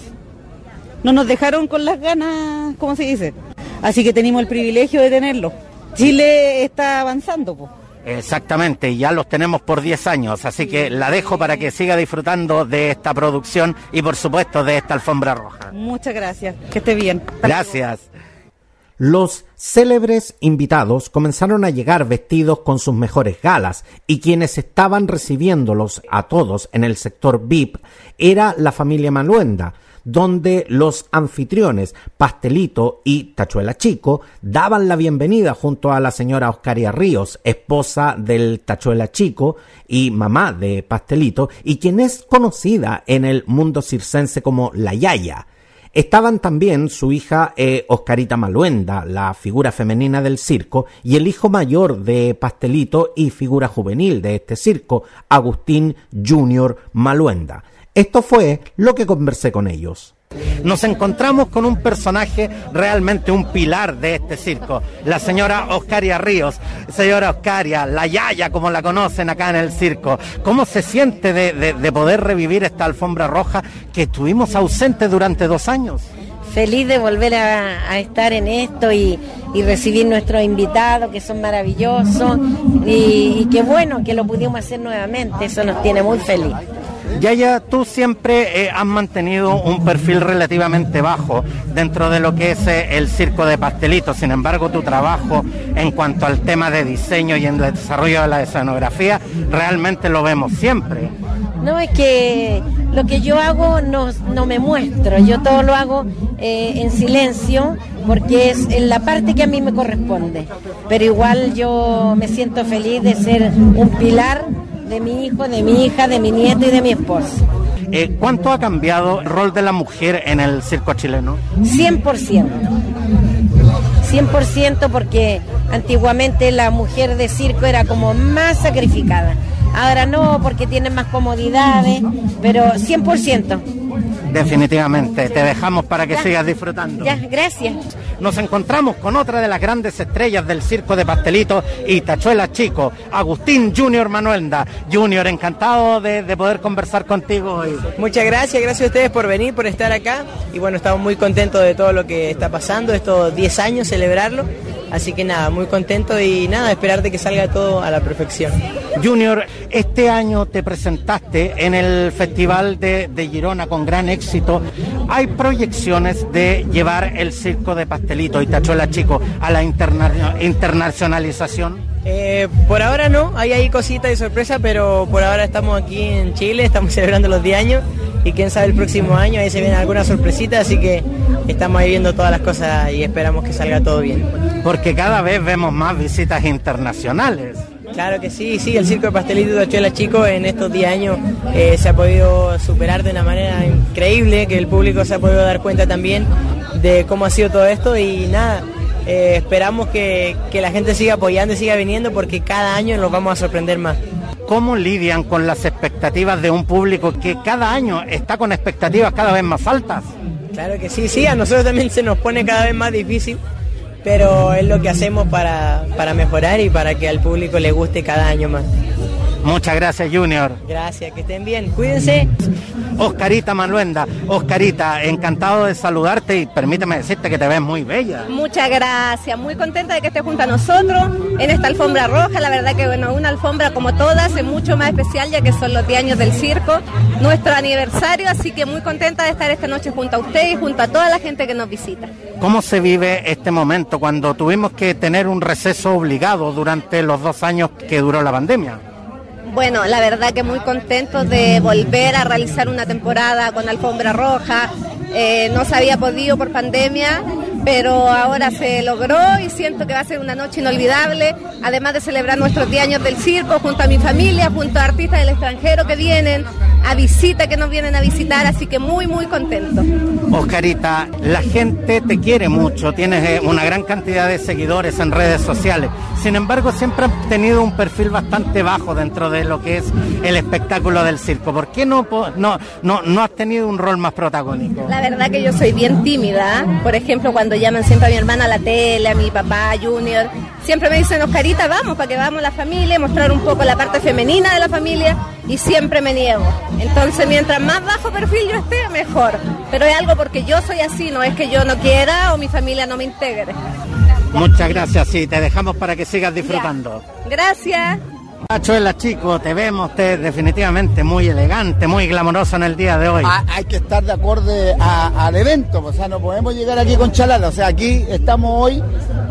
Speaker 12: No nos dejaron con las ganas, ¿cómo se dice? Así que tenemos el privilegio de tenerlo. Chile está avanzando, pues.
Speaker 4: Exactamente, ya los tenemos por 10 años, así que la dejo para que siga disfrutando de esta producción y por supuesto de esta alfombra roja.
Speaker 12: Muchas gracias, que esté bien.
Speaker 4: Gracias. Los célebres invitados comenzaron a llegar vestidos con sus mejores galas y quienes estaban recibiéndolos a todos en el sector VIP era la familia Maluenda, donde los anfitriones Pastelito y Tachuela Chico daban la bienvenida junto a la señora Oscaria Ríos, esposa del Tachuela Chico y mamá de Pastelito, y quien es conocida en el mundo circense como la Yaya. Estaban también su hija eh, Oscarita Maluenda, la figura femenina del circo, y el hijo mayor de Pastelito y figura juvenil de este circo, Agustín Junior Maluenda. Esto fue lo que conversé con ellos. Nos encontramos con un personaje realmente un pilar de este circo, la señora Oscaria Ríos. Señora Oscaria, la Yaya, como la conocen acá en el circo. ¿Cómo se siente de, poder revivir esta alfombra roja que estuvimos ausentes durante dos años?
Speaker 13: Feliz de volver a, estar en esto y, recibir nuestros invitados que son maravillosos y, y qué bueno que lo pudimos hacer nuevamente, eso nos tiene muy feliz.
Speaker 4: Yaya, tú siempre eh, has mantenido un perfil relativamente bajo dentro de lo que es eh, el circo de pastelitos. Sin embargo, tu trabajo en cuanto al tema de diseño y en el desarrollo de la escenografía realmente lo vemos siempre.
Speaker 13: No, es que lo que yo hago no, no me muestro, yo todo lo hago eh, en silencio porque es en la parte que a mí me corresponde. Pero igual yo me siento feliz de ser un pilar de mi hijo, de mi hija, de mi nieto y de mi esposo.
Speaker 4: Eh, ¿Cuánto ha cambiado el rol de la mujer en el circo chileno?
Speaker 13: 100%. 100% porque antiguamente la mujer de circo era como más sacrificada. Ahora no, porque tienen más comodidades, pero 100%.
Speaker 4: Definitivamente, te dejamos para que sigas disfrutando.
Speaker 13: Ya, gracias.
Speaker 4: Nos encontramos con otra de las grandes estrellas del circo de pastelitos y tachuelas chico, Agustín Junior Manuelda. Junior, encantado de, de, poder conversar contigo hoy.
Speaker 14: Muchas gracias, gracias a ustedes por venir, por estar acá. Y bueno, estamos muy contentos de todo lo que está pasando, estos 10 años, celebrarlo. Así que nada, muy contento y nada, esperar de que salga todo a la perfección.
Speaker 4: Junior, este año te presentaste en el Festival de, Girona con gran éxito. ¿Hay proyecciones de llevar el circo de pastelito y tachuela chico a la internacionalización?
Speaker 14: Eh, por ahora no, hay ahí cositas de sorpresa, pero por ahora estamos aquí en Chile, estamos [laughs] celebrando los 10 años y quién sabe el próximo año ahí se viene alguna sorpresita, así que estamos ahí viendo todas las cosas y esperamos que salga todo bien.
Speaker 4: Porque cada vez vemos más visitas internacionales.
Speaker 14: Claro que sí, sí, el Circo de Pastelito de Ochuela Chico en estos 10 años eh, se ha podido superar de una manera increíble, que el público se ha podido dar cuenta también de cómo ha sido todo esto y nada, eh, esperamos que, que la gente siga apoyando y siga viniendo porque cada año nos vamos a sorprender más.
Speaker 4: ¿Cómo lidian con las expectativas de un público que cada año está con expectativas cada vez más altas?
Speaker 14: Claro que sí, sí, a nosotros también se nos pone cada vez más difícil, pero es lo que hacemos para, para mejorar y para que al público le guste cada año más.
Speaker 4: Muchas gracias, Junior.
Speaker 14: Gracias, que estén bien. Cuídense.
Speaker 4: Oscarita Manuenda, Oscarita, encantado de saludarte y permíteme decirte que te ves muy bella.
Speaker 15: Muchas gracias, muy contenta de que estés junto a nosotros en esta alfombra roja. La verdad que, bueno, una alfombra como todas es mucho más especial ya que son los 10 años del circo, nuestro aniversario, así que muy contenta de estar esta noche junto a usted y junto a toda la gente que nos visita.
Speaker 4: ¿Cómo se vive este momento cuando tuvimos que tener un receso obligado durante los dos años que duró la pandemia?
Speaker 15: Bueno, la verdad que muy contentos de volver a realizar una temporada con alfombra roja. Eh, no se había podido por pandemia, pero ahora se logró y siento que va a ser una noche inolvidable, además de celebrar nuestros 10 años del circo junto a mi familia, junto a artistas del extranjero que vienen. a visita que nos vienen a visitar, así que muy, muy contento.
Speaker 4: Oscarita, la gente te quiere mucho, tienes eh, una gran cantidad de seguidores en redes sociales. Sin embargo, siempre has tenido un perfil bastante bajo dentro de lo que es el espectáculo del circo. ¿Por qué no, no, no, no has tenido un rol más protagónico?
Speaker 15: La verdad que yo soy bien tímida. Por ejemplo, cuando llaman siempre a mi hermana a la tele, a mi papá Junior, siempre me dicen, Oscarita, vamos, para que vamos la familia, mostrar un poco la parte femenina de la familia y siempre me niego. Entonces, mientras más bajo perfil yo esté, mejor. Pero es algo porque yo soy así, no es que yo no quiera o mi familia no me integre.
Speaker 4: Muchas gracias, sí, te dejamos para que sigas disfrutando.
Speaker 15: Gracias.
Speaker 4: Pachuela, chico, te vemos usted definitivamente muy elegante, muy glamoroso en el día de hoy.
Speaker 3: Ah, hay que estar de acuerdo al evento, o sea, no podemos llegar aquí con chalala, o sea, aquí estamos hoy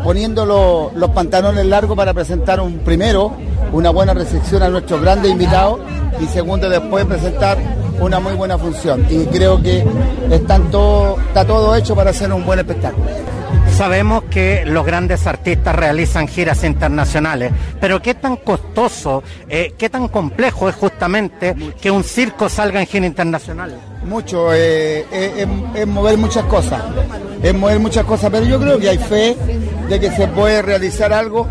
Speaker 3: poniendo los pantalones largos para presentar un primero, una buena recepción a nuestros grandes invitados y segundo después presentar una muy buena función. Y creo que están todo, está todo hecho para hacer un buen espectáculo.
Speaker 4: Sabemos que los grandes artistas realizan giras internacionales, pero ¿qué tan costoso, eh, qué tan complejo es justamente que un circo salga en gira internacional?
Speaker 3: Mucho, eh, eh, es, mover muchas cosas, es mover muchas cosas, pero yo creo que hay fe de que se puede realizar algo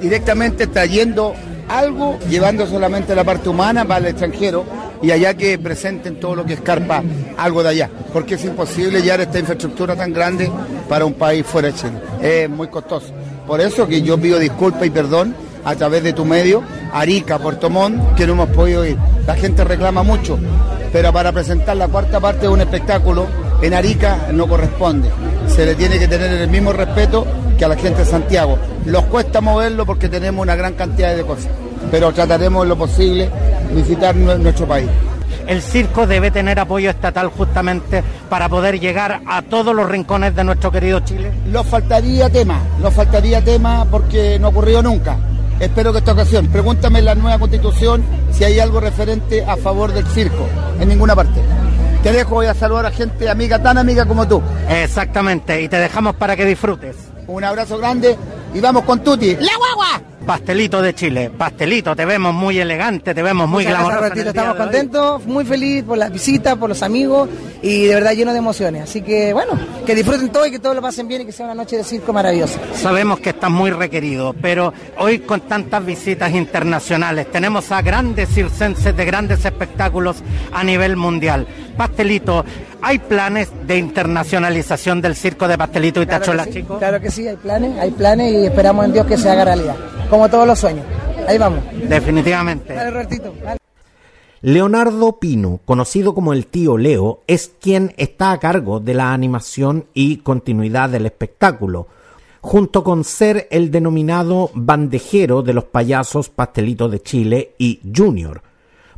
Speaker 3: directamente trayendo algo, llevando solamente la parte humana para el extranjero y allá que presenten todo lo que escarpa algo de allá, porque es imposible llevar esta infraestructura tan grande para un país fuera de Chile. Es muy costoso. Por eso que yo pido disculpas y perdón a través de tu medio, Arica, Puerto Montt, que no hemos podido ir. La gente reclama mucho, pero para presentar la cuarta parte de un espectáculo en Arica no corresponde. Se le tiene que tener el mismo respeto que a la gente de Santiago. Los cuesta moverlo porque tenemos una gran cantidad de cosas, pero trataremos lo posible visitar nuestro país.
Speaker 4: El circo debe tener apoyo estatal justamente para poder llegar a todos los rincones de nuestro querido Chile.
Speaker 3: Nos faltaría tema, nos faltaría tema porque no ocurrió nunca. Espero que esta ocasión, pregúntame en la nueva constitución si hay algo referente a favor del circo, en ninguna parte. Te dejo, voy a saludar a gente amiga, tan amiga como tú.
Speaker 4: Exactamente, y te dejamos para que disfrutes.
Speaker 3: Un abrazo grande y vamos con Tuti. ¡La guagua!
Speaker 4: Pastelito de Chile, pastelito, te vemos muy elegante, te vemos muy glamoroso.
Speaker 5: Estamos contentos, muy felices por las visitas, por los amigos y de verdad lleno de emociones. Así que bueno, que disfruten todo y que todos lo pasen bien y que sea una noche de circo maravillosa.
Speaker 4: Sabemos que estás muy requerido, pero hoy con tantas visitas internacionales tenemos a grandes circenses de grandes espectáculos a nivel mundial. Pastelito, ¿hay planes de internacionalización del circo de Pastelito y Tachola, chicos?
Speaker 5: Claro que sí, hay planes, hay planes y esperamos en Dios que se haga realidad como todos los sueños. Ahí vamos.
Speaker 4: Definitivamente. Leonardo Pino, conocido como el tío Leo, es quien está a cargo de la animación y continuidad del espectáculo, junto con ser el denominado bandejero de los payasos Pastelito de Chile y Junior.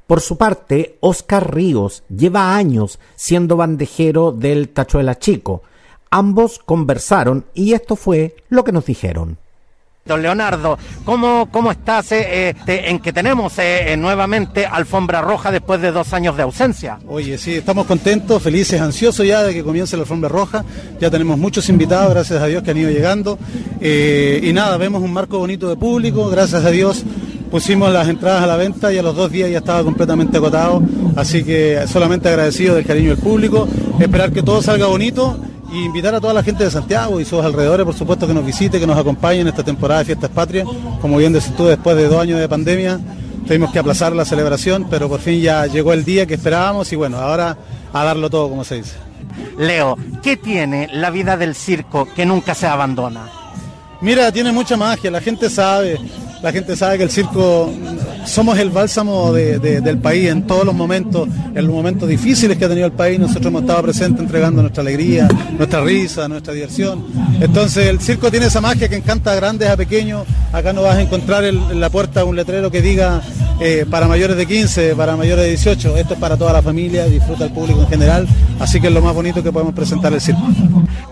Speaker 4: Por su parte, Oscar Ríos lleva años siendo bandejero del Tachuela Chico. Ambos conversaron y esto fue lo que nos dijeron. Don Leonardo, ¿cómo, cómo estás eh, en que tenemos eh, nuevamente alfombra roja después de dos años de ausencia?
Speaker 16: Oye, sí, estamos contentos, felices, ansiosos ya de que comience la alfombra roja. Ya tenemos muchos invitados, gracias a Dios, que han ido llegando. Eh, y nada, vemos un marco bonito de público, gracias a Dios. Pusimos las entradas a la venta y a los dos días ya estaba completamente agotado, así que solamente agradecido del cariño del público, esperar que todo salga bonito y invitar a toda la gente de Santiago y sus alrededores, por supuesto, que nos visite, que nos acompañe en esta temporada de Fiestas Patrias. Como bien decís tú, después de dos años de pandemia, tuvimos que aplazar la celebración, pero por fin ya llegó el día que esperábamos y bueno, ahora a darlo todo, como se dice.
Speaker 4: Leo, ¿qué tiene la vida del circo que nunca se abandona?
Speaker 16: Mira, tiene mucha magia, la gente sabe, la gente sabe que el circo somos el bálsamo del país en todos los momentos, en los momentos difíciles que ha tenido el país, nosotros hemos estado presentes entregando nuestra alegría, nuestra risa, nuestra diversión. Entonces el circo tiene esa magia que encanta a grandes, a pequeños. Acá no vas a encontrar en la puerta un letrero que diga eh, para mayores de 15, para mayores de 18. Esto es para toda la familia, disfruta el público en general. Así que es lo más bonito que podemos presentar el circo.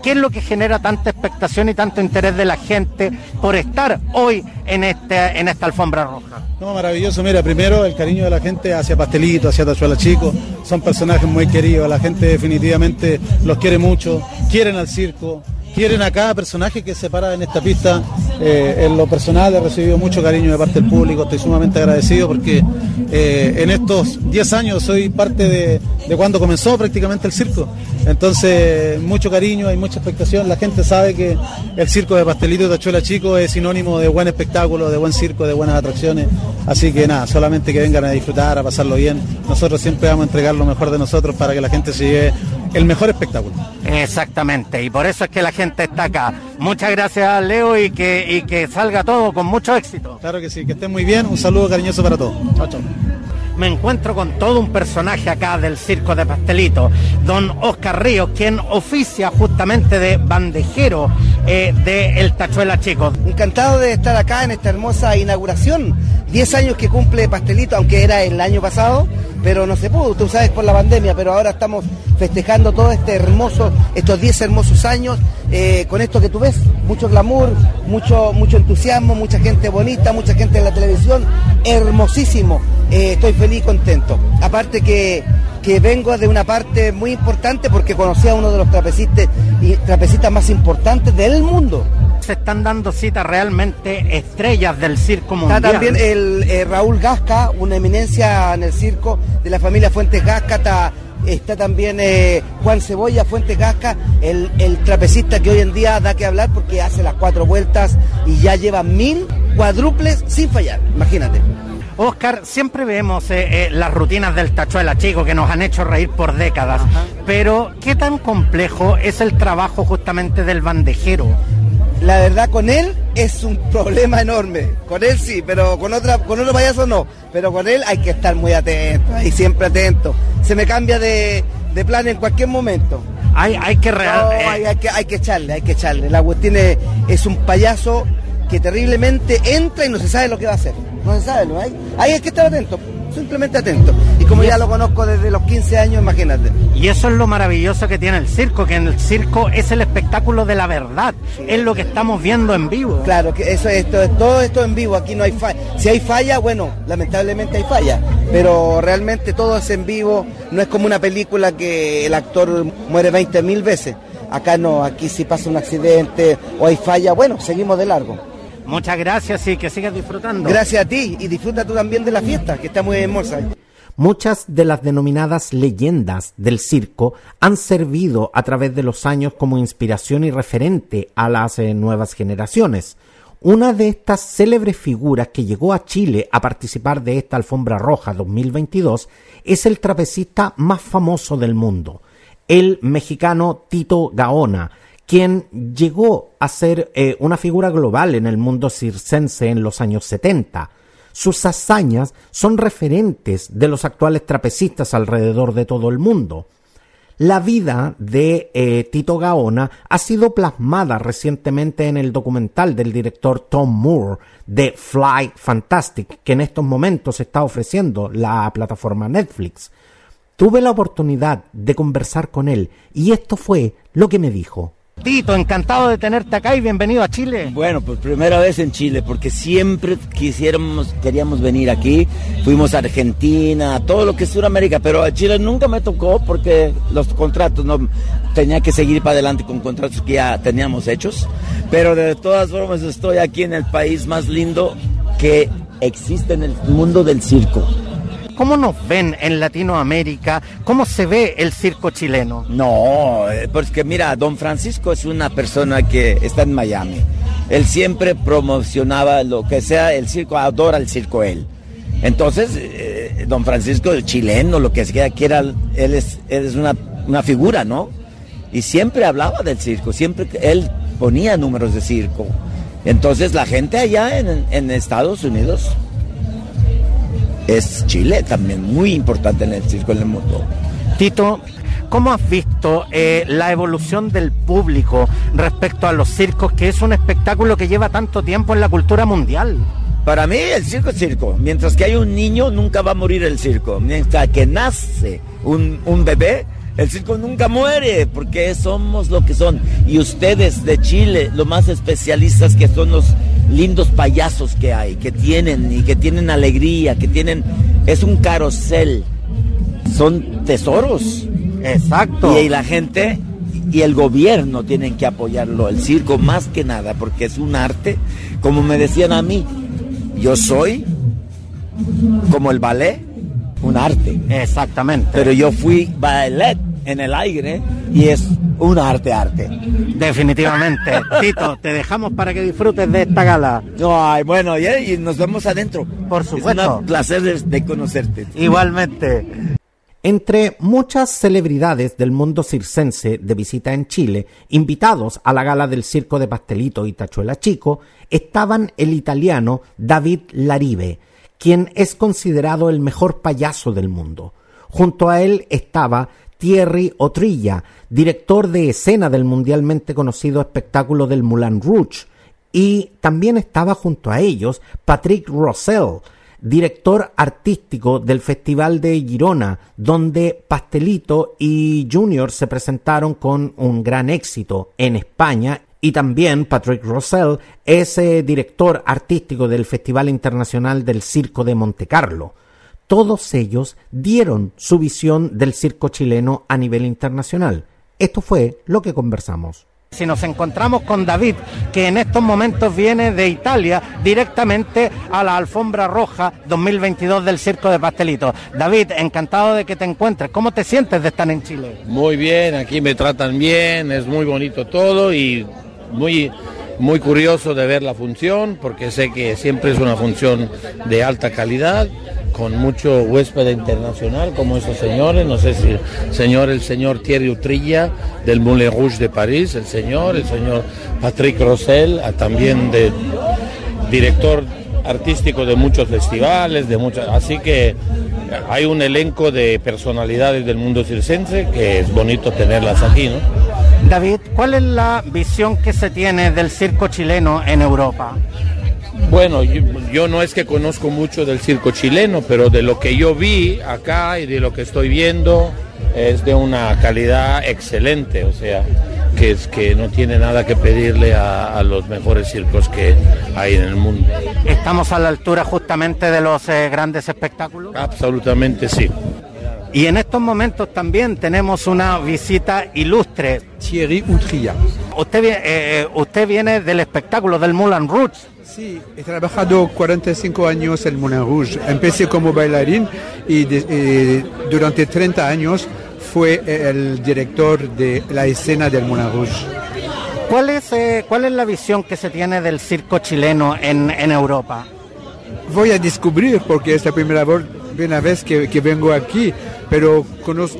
Speaker 4: ¿Qué es lo que genera tanta expectación y tanto interés de la gente por estar hoy en, este, en esta alfombra roja?
Speaker 16: No, maravilloso. Mira, primero el cariño de la gente hacia Pastelito, hacia Tachuela Chico. Son personajes muy queridos. La gente definitivamente los quiere mucho. Quieren al circo. Quieren a cada personaje que se para en esta pista Eh, en lo personal he recibido mucho cariño de parte del público, estoy sumamente agradecido porque eh, en estos 10 años soy parte de, de cuando comenzó prácticamente el circo. Entonces, mucho cariño, hay mucha expectación. La gente sabe que el circo de Pastelito de Tachuela Chico es sinónimo de buen espectáculo, de buen circo, de buenas atracciones. Así que nada, solamente que vengan a disfrutar, a pasarlo bien. Nosotros siempre vamos a entregar lo mejor de nosotros para que la gente se lleve el mejor espectáculo.
Speaker 4: Exactamente, y por eso es que la gente está acá. Muchas gracias, Leo, y que, y que salga todo con mucho éxito.
Speaker 16: Claro que sí, que estén muy bien. Un saludo cariñoso para todos. Chao, chao
Speaker 4: me encuentro con todo un personaje acá del circo de pastelito, don Oscar Ríos, quien oficia justamente de bandejero eh, de El Tachuela Chico.
Speaker 3: Encantado de estar acá en esta hermosa inauguración. Diez años que cumple Pastelito, aunque era el año pasado, pero no se pudo, tú sabes, por la pandemia, pero ahora estamos festejando todo este hermoso, estos 10 hermosos años, eh, con esto que tú ves, mucho glamour, mucho, mucho entusiasmo, mucha gente bonita, mucha gente en la televisión, hermosísimo, eh, estoy feliz y contento. Aparte que, que vengo de una parte muy importante porque conocí a uno de los trapecistas, y trapecistas más importantes del mundo
Speaker 4: se están dando citas realmente estrellas del circo mundial.
Speaker 3: Está también el eh, Raúl Gasca, una eminencia en el circo de la familia Fuentes Gasca, está está también eh, Juan Cebolla, Fuentes Gasca, el, trapecista que hoy en día da que hablar porque hace las cuatro vueltas y ya lleva mil cuádruples sin fallar, imagínate.
Speaker 4: Oscar, siempre vemos eh, eh, las rutinas del tachuela chico que nos han hecho reír por décadas, pero ¿qué tan complejo es el trabajo justamente del bandejero?
Speaker 3: La verdad con él es un problema enorme. Con él sí, pero con otra, con otro payaso no. Pero con él hay que estar muy atento y siempre atento. Se me cambia de, plan en cualquier momento.
Speaker 4: Hay, hay que real.
Speaker 3: Eh. hay, que hay que echarle, hay que echarle. La cuestión es, un payaso que terriblemente entra y no se sabe lo que va a hacer. No se sabe, ¿no? Hay, ahí hay que estar atento simplemente atento. Y como ya lo conozco desde los 15 años, imagínate.
Speaker 4: Y eso es lo maravilloso que tiene el circo, que en el circo es el espectáculo de la verdad, es lo que estamos viendo en vivo.
Speaker 3: Claro, que eso esto, todo esto en vivo, aquí no hay falla. Si hay falla, bueno, lamentablemente hay falla, pero realmente todo es en vivo, no es como una película que el actor muere 20 mil veces. Acá no, aquí si pasa un accidente o hay falla, bueno, seguimos de largo.
Speaker 4: Muchas gracias y que sigas disfrutando.
Speaker 3: Gracias a ti y disfruta tú también de la fiesta, que está muy hermosa.
Speaker 4: Muchas de las denominadas leyendas del circo han servido a través de los años como inspiración y referente a las eh, nuevas generaciones. Una de estas célebres figuras que llegó a Chile a participar de esta alfombra roja 2022 es el trapecista más famoso del mundo, el mexicano Tito Gaona, quien llegó a ser eh, una figura global en el mundo circense en los años 70. Sus hazañas son referentes de los actuales trapecistas alrededor de todo el mundo. La vida de eh, Tito Gaona ha sido plasmada recientemente en el documental del director Tom Moore de Fly Fantastic, que en estos momentos está ofreciendo la plataforma Netflix. Tuve la oportunidad de conversar con él y esto fue lo que me dijo. Tito, encantado de tenerte acá y bienvenido a Chile.
Speaker 17: Bueno, pues primera vez en Chile, porque siempre quisiéramos, queríamos venir aquí. Fuimos a Argentina, a todo lo que es Sudamérica, pero a Chile nunca me tocó porque los contratos no tenía que seguir para adelante con contratos que ya teníamos hechos. Pero de todas formas estoy aquí en el país más lindo que existe en el mundo del circo.
Speaker 4: ¿Cómo nos ven en Latinoamérica? ¿Cómo se ve el circo chileno?
Speaker 17: No, eh, porque mira, don Francisco es una persona que está en Miami. Él siempre promocionaba lo que sea el circo, adora el circo él. Entonces, eh, don Francisco, el chileno, lo que sea, él es, es una, una figura, ¿no? Y siempre hablaba del circo, siempre él ponía números de circo. Entonces la gente allá en, en Estados Unidos es Chile también muy importante en el circo en el mundo.
Speaker 4: Tito, ¿cómo has visto eh, la evolución del público respecto a los circos, que es un espectáculo que lleva tanto tiempo en la cultura mundial?
Speaker 17: Para mí el circo es circo. Mientras que hay un niño, nunca va a morir el circo. Mientras que nace un, un bebé, el circo nunca muere porque somos lo que son. Y ustedes de Chile, lo más especialistas que son los lindos payasos que hay, que tienen y que tienen alegría, que tienen... Es un carosel. Son tesoros.
Speaker 4: Exacto.
Speaker 17: Y, la gente y el gobierno tienen que apoyarlo, el circo más que nada, porque es un arte, como me decían a mí, yo soy como el ballet, un arte.
Speaker 4: Exactamente.
Speaker 17: Pero yo fui ballet en el aire y es un arte arte.
Speaker 4: Definitivamente. [laughs] Tito, te dejamos para que disfrutes de esta gala.
Speaker 17: Ay, bueno, y, y nos vemos adentro.
Speaker 4: Por supuesto.
Speaker 17: Es un placer de, de conocerte.
Speaker 4: Igualmente. Entre muchas celebridades del mundo circense de visita en Chile, invitados a la gala del Circo de Pastelito y Tachuela Chico, estaban el italiano David Larive, quien es considerado el mejor payaso del mundo. Junto a él estaba Thierry Otrilla, director de escena del mundialmente conocido espectáculo del Moulin Rouge, y también estaba junto a ellos Patrick Rossell, director artístico del Festival de Girona, donde Pastelito y Junior se presentaron con un gran éxito en España y también Patrick Rossell es eh, director artístico del Festival Internacional del Circo de Montecarlo. Todos ellos dieron su visión del circo chileno a nivel internacional. Esto fue lo que conversamos. Si nos encontramos con David, que en estos momentos viene de Italia directamente a la alfombra roja 2022 del Circo de Pastelito. David, encantado de que te encuentres. ¿Cómo te sientes de estar en Chile?
Speaker 18: Muy bien, aquí me tratan bien, es muy bonito todo y muy muy curioso de ver la función porque sé que siempre es una función de alta calidad con mucho huésped internacional como estos señores, no sé si el señor, el señor Thierry Utrilla del Moulin Rouge de París, el señor, el señor Patrick Rossell, también de director artístico de muchos festivales, de muchas, así que hay un elenco de personalidades del mundo circense que es bonito tenerlas aquí, ¿no?
Speaker 4: David, ¿cuál es la visión que se tiene del circo chileno en Europa?
Speaker 18: Bueno, yo, yo, no es que conozco mucho del circo chileno, pero de lo que yo vi acá y de lo que estoy viendo es de una calidad excelente, o sea, que es que no tiene nada que pedirle a, a los mejores circos que hay en el mundo.
Speaker 4: ¿Estamos a la altura justamente de los eh, grandes espectáculos?
Speaker 18: Absolutamente sí.
Speaker 4: Y en estos momentos también tenemos una visita ilustre.
Speaker 19: Thierry Utrilla.
Speaker 4: Usted, eh, usted viene del espectáculo del Moulin Rouge.
Speaker 19: Sí, he trabajado 45 años en Moulin Rouge. Empecé como bailarín y de, eh, durante 30 años fue el director de la escena del Moulin Rouge.
Speaker 4: ¿Cuál es, eh, ¿Cuál es la visión que se tiene del circo chileno en, en Europa?
Speaker 19: Voy a descubrir porque es la primera vez que, vengo aquí, pero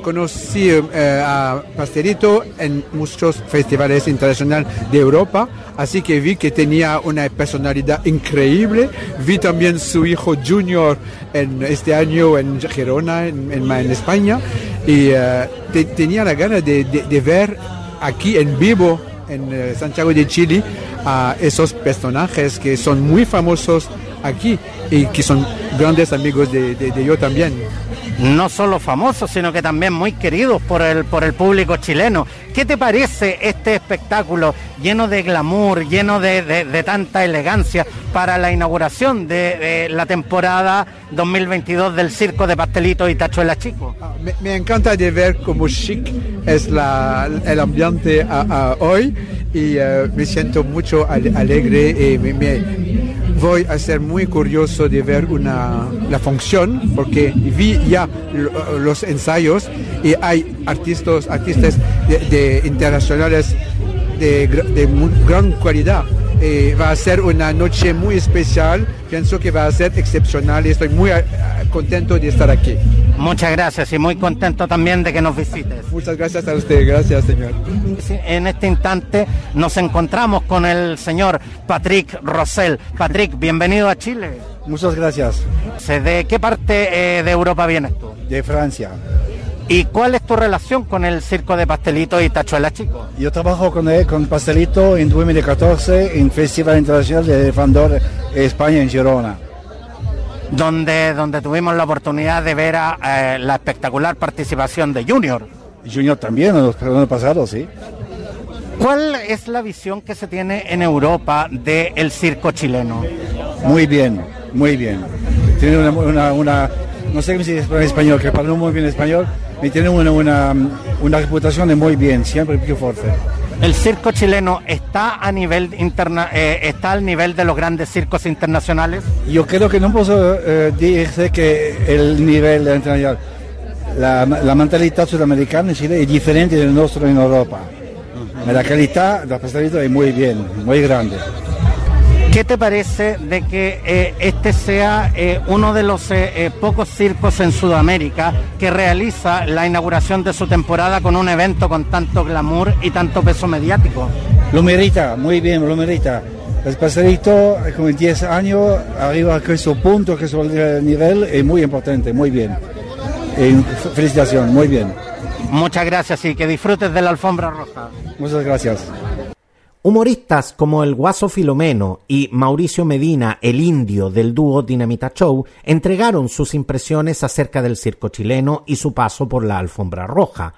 Speaker 19: conocí eh, a Pastelito en muchos festivales internacionales de Europa, así que vi que tenía una personalidad increíble. Vi también su hijo Junior en este año en Girona, en, España, y te, tenía la gana de, de, ver aquí en vivo en uh, Santiago de Chile a esos personajes que son muy famosos aquí y que son grandes amigos de, de, de yo también
Speaker 4: no solo famosos, sino que también muy queridos por el, por el público chileno. ¿Qué te parece este espectáculo lleno de glamour, lleno de, de, tanta elegancia para la inauguración de, la temporada 2022 del Circo de Pastelito y Tachuela Chico?
Speaker 19: Me, me, encanta de ver cómo chic es la, el ambiente a, a hoy y uh, me siento mucho alegre y me, me voy a ser muy curioso de ver una, la función porque vi ya los ensayos y hay artistas, artistas de, internacionales de, de, gran calidad. Eh, va a ser una noche muy especial, pienso que va a ser excepcional y estoy muy contento de estar aquí.
Speaker 4: Muchas gracias y muy contento también de que nos visites.
Speaker 19: Muchas gracias a usted, gracias señor.
Speaker 4: En este instante nos encontramos con el señor Patrick Rossell. Patrick, bienvenido a Chile.
Speaker 20: Muchas gracias.
Speaker 4: ¿De qué parte eh, de Europa vienes tú?
Speaker 20: De Francia.
Speaker 4: ¿Y cuál es tu relación con el circo de Pastelito y Tachuela Chico?
Speaker 20: Yo trabajo con, él, con Pastelito en 2014 en Festival Internacional de Elefandor España en Girona.
Speaker 4: Donde, donde tuvimos la oportunidad de ver a, eh, la espectacular participación de Junior.
Speaker 20: Junior también, en los años pasados, sí.
Speaker 4: ¿Cuál es la visión que se tiene en Europa del el circo chileno?
Speaker 20: Muy bien, muy bien. Tiene una, una, una no sé se dice en español, que hablo muy bien español, y tiene una, una, una reputación de muy bien, siempre muy fuerte.
Speaker 4: ¿El circo chileno está a nivel interna eh, está al nivel de los grandes circos internacionales?
Speaker 20: Yo creo que no puedo eh, decir que el nivel internacional, la, la mentalidad sudamericana en Chile es diferente del nuestro en Europa. La calidad del pastelito es muy bien, muy grande.
Speaker 4: ¿Qué te parece de que eh, este sea eh, uno de los eh, pocos circos en Sudamérica que realiza la inauguración de su temporada con un evento con tanto glamour y tanto peso mediático?
Speaker 20: Lo merita, muy bien, lo merita. El pastelito, con 10 años, arriba a su punto, que su nivel, es muy importante, muy bien. Felicitación, muy bien.
Speaker 4: Muchas gracias y que disfrutes de la alfombra roja.
Speaker 20: Muchas gracias.
Speaker 4: Humoristas como el Guaso Filomeno y Mauricio Medina, el indio del dúo Dinamita Show, entregaron sus impresiones acerca del circo chileno y su paso por la alfombra roja.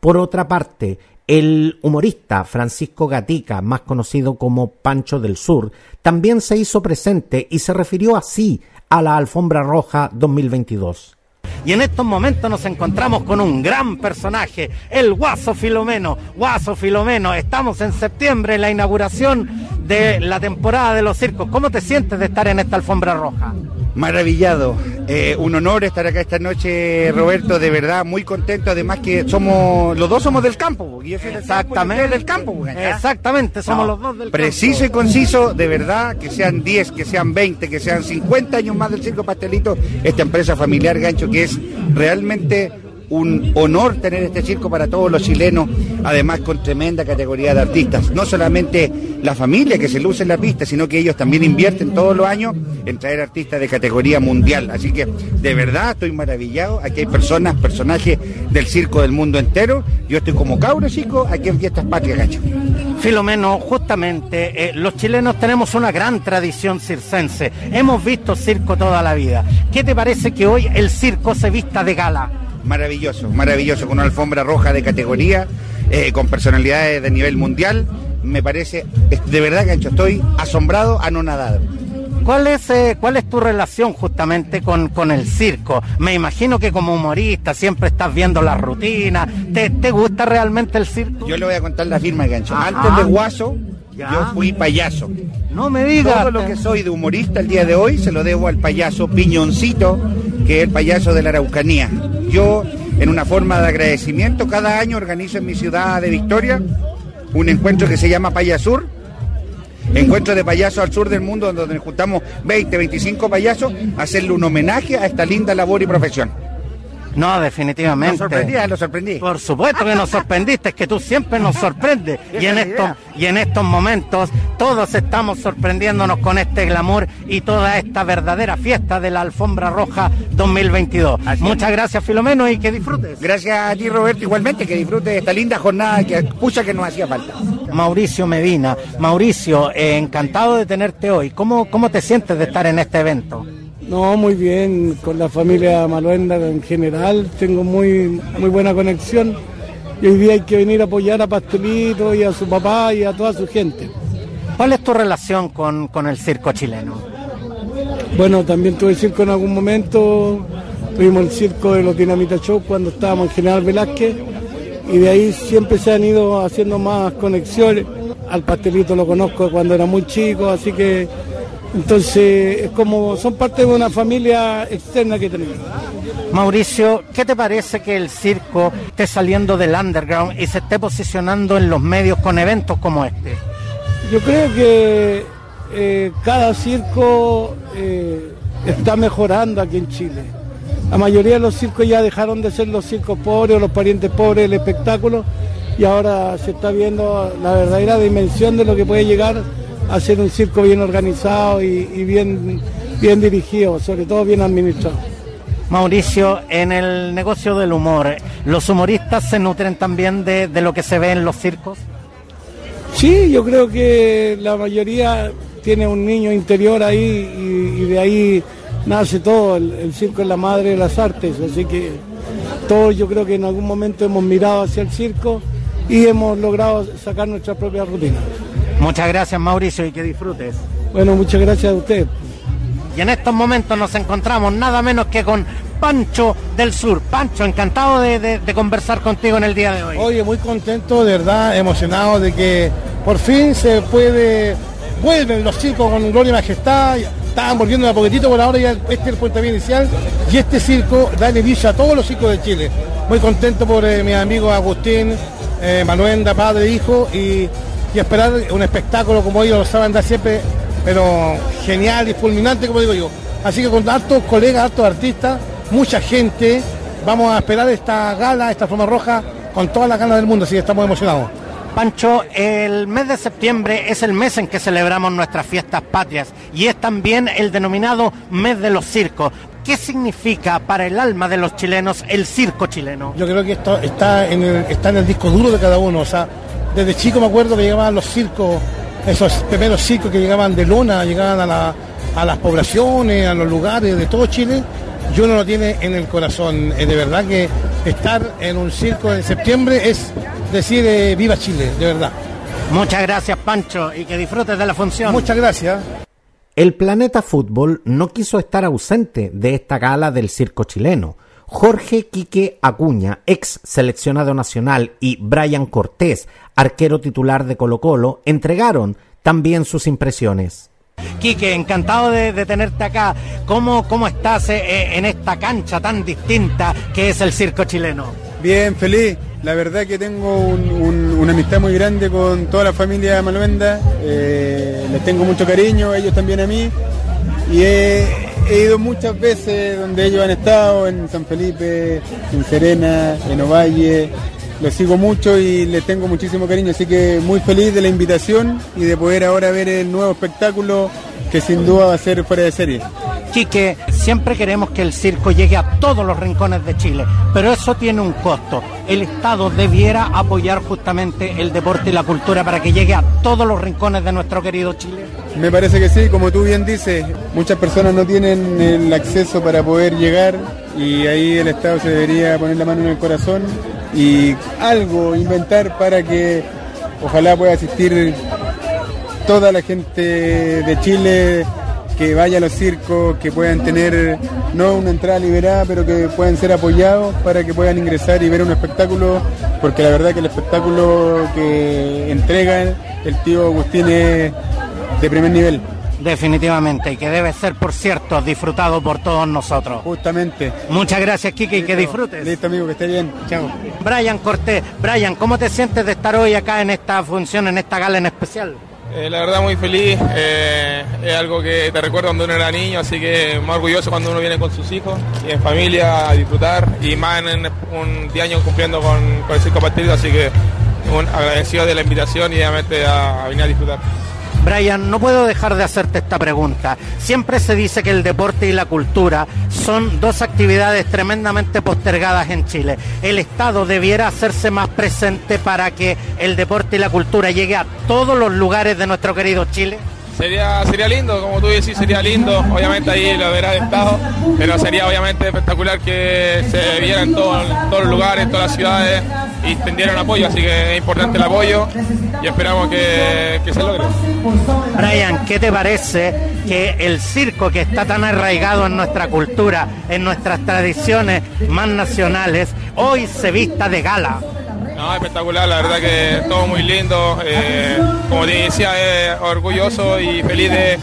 Speaker 4: Por otra parte, el humorista Francisco Gatica, más conocido como Pancho del Sur, también se hizo presente y se refirió así a la alfombra roja 2022. Y en estos momentos nos encontramos con un gran personaje, el Guaso Filomeno. Guaso Filomeno, estamos en septiembre en la inauguración de la temporada de los circos. ¿Cómo te sientes de estar en esta alfombra roja?
Speaker 3: Maravillado, eh, un honor estar acá esta noche, Roberto, de verdad, muy contento, además que somos, los dos somos del campo, y yo soy del
Speaker 4: Exactamente.
Speaker 3: campo, del campo. pues.
Speaker 4: Exactamente, somos
Speaker 3: No,
Speaker 4: los dos del
Speaker 3: Preciso y conciso, de verdad, que sean 10, que sean 20, que sean 50 años más del Circo Pastelito, esta empresa familiar Gancho, que realmente un honor tener este circo para todos los chilenos, además con tremenda categoría de artistas. No solamente la familia que se luce en la pista, sino que ellos también invierten todos los años en traer artistas de categoría mundial. Así que de verdad estoy maravillado. Aquí hay personas, personajes del circo del mundo entero. Yo estoy como cabro chico aquí en Fiestas Patrias Gancho.
Speaker 4: Filomeno, justamente eh, los chilenos tenemos una gran tradición circense. Hemos visto circo toda la vida. ¿Qué te parece que hoy el circo se vista de gala?
Speaker 3: Maravilloso, maravilloso, con una alfombra roja de categoría, eh, con personalidades de nivel mundial. Me parece, de verdad, Gancho, estoy asombrado, anonadado.
Speaker 4: ¿Cuál es, eh, ¿Cuál es tu relación justamente con, con el circo? Me imagino que como humorista siempre estás viendo la rutina. ¿Te, te gusta realmente el circo?
Speaker 3: Yo le voy a contar la firma, Gancho.
Speaker 4: Ajá.
Speaker 3: Antes de Guaso,
Speaker 4: Ya.
Speaker 3: yo fui payaso.
Speaker 4: No me digas.
Speaker 3: Todo lo que soy de humorista el día de hoy se lo debo al payaso Piñoncito, que es el payaso de la Araucanía. Yo, en una forma de agradecimiento, cada año organizo en mi ciudad de Victoria un encuentro que se llama Payasur. Encuentro de payasos al sur del mundo, donde juntamos 20, 25 payasos a hacerle un homenaje a esta linda labor y profesión.
Speaker 4: No, definitivamente.
Speaker 3: Lo sorprendí, ah, lo sorprendí.
Speaker 4: Por supuesto que nos sorprendiste, es que tú siempre nos sorprendes. [laughs] Y en, estos, y en estos momentos todos estamos sorprendiéndonos con este glamour y toda esta verdadera fiesta de la Alfombra Roja 2022. Muchas gracias, Filomeno, y que disfrutes.
Speaker 3: Gracias a ti, Roberto, igualmente, que disfrutes de esta linda jornada que pucha que nos hacía falta.
Speaker 4: Mauricio Medina. Mauricio, eh, encantado de tenerte hoy. ¿Cómo, ¿Cómo te sientes de estar en este evento?
Speaker 21: No, muy bien, con la familia Maluenda en general, tengo muy, muy buena conexión y hoy día hay que venir a apoyar a Pastelito y a su papá y a toda su gente.
Speaker 4: ¿Cuál es tu relación con, con el circo chileno?
Speaker 21: Bueno, también tuve circo en algún momento, tuvimos el circo de los Dinamita Show cuando estábamos en General Velázquez y de ahí siempre se han ido haciendo más conexiones. Al Pastelito lo conozco cuando era muy chico, así que entonces es como son parte de una familia externa que tenemos.
Speaker 4: Mauricio, ¿qué te parece que el circo esté saliendo del underground y se esté posicionando en los medios con eventos como este?
Speaker 21: Yo creo que eh, cada circo eh, está mejorando aquí en Chile. La mayoría de los circos ya dejaron de ser los circos pobres o los parientes pobres del espectáculo y ahora se está viendo la verdadera dimensión de lo que puede llegar a ser un circo bien organizado y, y bien, bien dirigido, sobre todo bien administrado.
Speaker 4: Mauricio, en el negocio del humor, ¿los humoristas se nutren también de, de lo que se ve en los circos?
Speaker 21: Sí, yo creo que la mayoría tiene un niño interior ahí y, y de ahí nace todo. El, el circo es la madre de las artes, así que todos yo creo que en algún momento hemos mirado hacia el circo y hemos logrado sacar nuestra propia rutina.
Speaker 4: Muchas gracias, Mauricio, y que disfrutes.
Speaker 21: Bueno, muchas gracias a usted.
Speaker 4: Y en estos momentos nos encontramos nada menos que con Pancho del Sur. Pancho, encantado de, de- de conversar contigo en el día de hoy.
Speaker 22: Oye, muy contento, de verdad, emocionado de que por fin se puede, vuelven los circos con gloria y majestad, estaban volviendo de a poquitito, por ahora ya este es el puntapié inicial y este circo da el inicio a todos los circos de Chile. Muy contento por eh, mi amigo Agustín, eh, Manuenda, padre, hijo, y, y esperar un espectáculo como ellos lo saben dar siempre, pero genial y fulminante, como digo yo. Así que con hartos colegas, hartos artistas, mucha gente, vamos a esperar esta gala, esta forma roja, con todas las ganas del mundo, así que estamos emocionados.
Speaker 4: Pancho, el mes de septiembre es el mes en que celebramos nuestras fiestas patrias y es también el denominado mes de los circos. ¿Qué significa para el alma de los chilenos el circo chileno?
Speaker 22: Yo creo que esto está en el, está en el disco duro de cada uno. O sea, desde chico me acuerdo que llegaban los circos, esos primeros circos que llegaban de luna, llegaban a, la- a las poblaciones, a los lugares de todo Chile. Y uno lo tiene en el corazón. Eh, de verdad que estar en un circo en septiembre es decir eh, viva Chile, de verdad.
Speaker 4: Muchas gracias, Pancho, y que disfrutes de la función.
Speaker 22: Muchas gracias.
Speaker 4: El Planeta Fútbol no quiso estar ausente de esta gala del circo chileno. Jorge Quique Acuña, ex seleccionado nacional, y Brian Cortés, arquero titular de Colo Colo, entregaron también sus impresiones. Quique, encantado de, de tenerte acá. ¿Cómo, cómo estás eh, en esta cancha tan distinta que es el circo chileno?
Speaker 23: Bien, feliz. La verdad que tengo un- un- una amistad muy grande con toda la familia Maluenda. Eh, les tengo mucho cariño, ellos también a mí. Y he, he ido muchas veces donde ellos han estado, en San Felipe, en Serena, en Ovalle. Los sigo mucho y les tengo muchísimo cariño. Así que muy feliz de la invitación y de poder ahora ver el nuevo espectáculo que sin duda va a ser fuera de serie.
Speaker 4: Quique, siempre queremos que el circo llegue a todos los rincones de Chile, pero eso tiene un costo. El Estado debiera apoyar justamente el deporte y la cultura para que llegue a todos los rincones de nuestro querido Chile.
Speaker 23: Me parece que sí, como tú bien dices, muchas personas no tienen el acceso para poder llegar y ahí el Estado se debería poner la mano en el corazón y algo inventar para que ojalá pueda asistir toda la gente de Chile que vaya a los circos, que puedan tener no una entrada liberada, pero que puedan ser apoyados para que puedan ingresar y ver un espectáculo, porque la verdad que el espectáculo que entrega el tío Agustín es de primer nivel.
Speaker 4: Definitivamente, y que debe ser, por cierto, disfrutado por todos nosotros.
Speaker 23: Justamente.
Speaker 4: Muchas gracias, Kike, y que disfrutes.
Speaker 23: Listo, amigo, que esté bien.
Speaker 4: Chao. Brian Cortés, Brian, ¿cómo te sientes de estar hoy acá en esta función, en esta gala en especial?
Speaker 24: Eh, la verdad muy feliz, eh, es algo que te recuerda cuando uno era niño, así que muy orgulloso cuando uno viene con sus hijos y en familia a disfrutar y más en un día año cumpliendo con, con el Circo Pastelito, así que un agradecido de la invitación y obviamente a, a venir a disfrutar.
Speaker 4: Brian, no puedo dejar de hacerte esta pregunta. Siempre se dice que el deporte y la cultura son dos actividades tremendamente postergadas en Chile. ¿El Estado debiera hacerse más presente para que el deporte y la cultura llegue a todos los lugares de nuestro querido Chile?
Speaker 24: Sería, sería lindo, como tú decís, sería lindo, obviamente ahí lo verá el Estado, pero sería obviamente espectacular que se viera en, todo- todos los lugares, en todas las ciudades y tendieran apoyo, así que es importante el apoyo y esperamos que, que se logre.
Speaker 4: Brian, ¿qué te parece que el circo que está tan arraigado en nuestra cultura, en nuestras tradiciones más nacionales, hoy se vista de gala?
Speaker 24: No, espectacular, la verdad que todo muy lindo. eh, como te decía, eh, orgulloso y feliz de,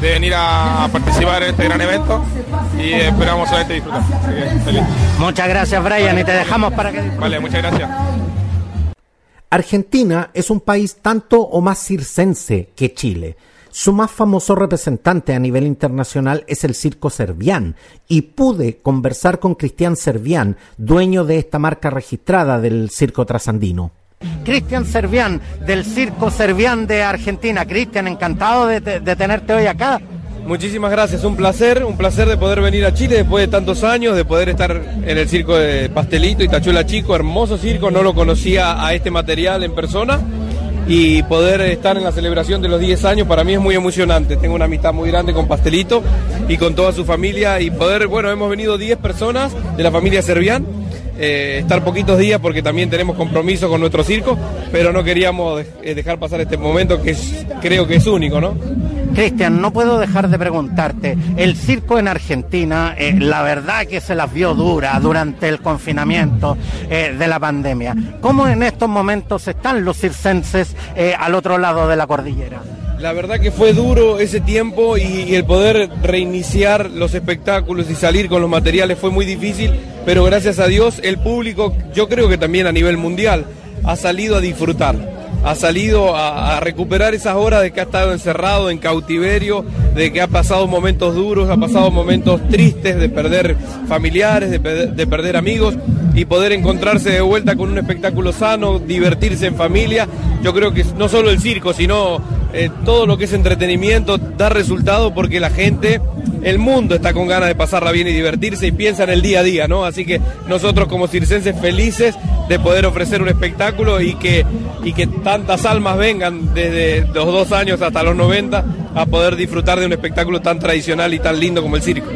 Speaker 24: de venir a, a participar en este gran evento y esperamos solamente disfrutar. Así que feliz.
Speaker 4: Muchas gracias, Brian, y te dejamos para que
Speaker 24: Vale, muchas gracias.
Speaker 4: Argentina es un país tanto o más circense que Chile. Su más famoso representante a nivel internacional es el Circo Servián y pude conversar con Cristian Servián, dueño de esta marca registrada del Circo Trasandino. Cristian Servián, del Circo Servián de Argentina. Cristian, encantado de, de- de tenerte hoy acá.
Speaker 25: Muchísimas gracias, un placer, un placer de poder venir a Chile después de tantos años, de poder estar en el circo de Pastelito y Tachuela Chico, hermoso circo, no lo conocía a este material en persona y poder estar en la celebración de los 10 años para mí es muy emocionante, tengo una amistad muy grande con Pastelito y con toda su familia y poder, bueno, hemos venido 10 personas de la familia Servián, eh, estar poquitos días porque también tenemos compromiso con nuestro circo, pero no queríamos eh, dejar pasar este momento que es- creo que es único, ¿no?
Speaker 4: Cristian, no puedo dejar de preguntarte, el circo en Argentina, eh, la verdad que se las vio dura durante el confinamiento eh, de la pandemia. ¿Cómo en estos momentos están los circenses eh, al otro lado de la cordillera?
Speaker 25: La verdad que fue duro ese tiempo y, y el poder reiniciar los espectáculos y salir con los materiales fue muy difícil, pero gracias a Dios el público, yo creo que también a nivel mundial, ha salido a disfrutar ha salido a, recuperar esas horas de que ha estado encerrado en cautiverio, de que ha pasado momentos duros, ha pasado momentos tristes de perder familiares, de, perder amigos y poder encontrarse de vuelta con un espectáculo sano, divertirse en familia. Yo creo que no solo el circo, sino eh, todo lo que es entretenimiento da resultado porque la gente, el mundo está con ganas de pasarla bien y divertirse y piensa en el día a día, ¿no? Así que nosotros como circenses felices de poder ofrecer un espectáculo y que, y que tantas almas vengan desde los dos años hasta los 90 a poder disfrutar de un espectáculo tan tradicional y tan lindo como el circo.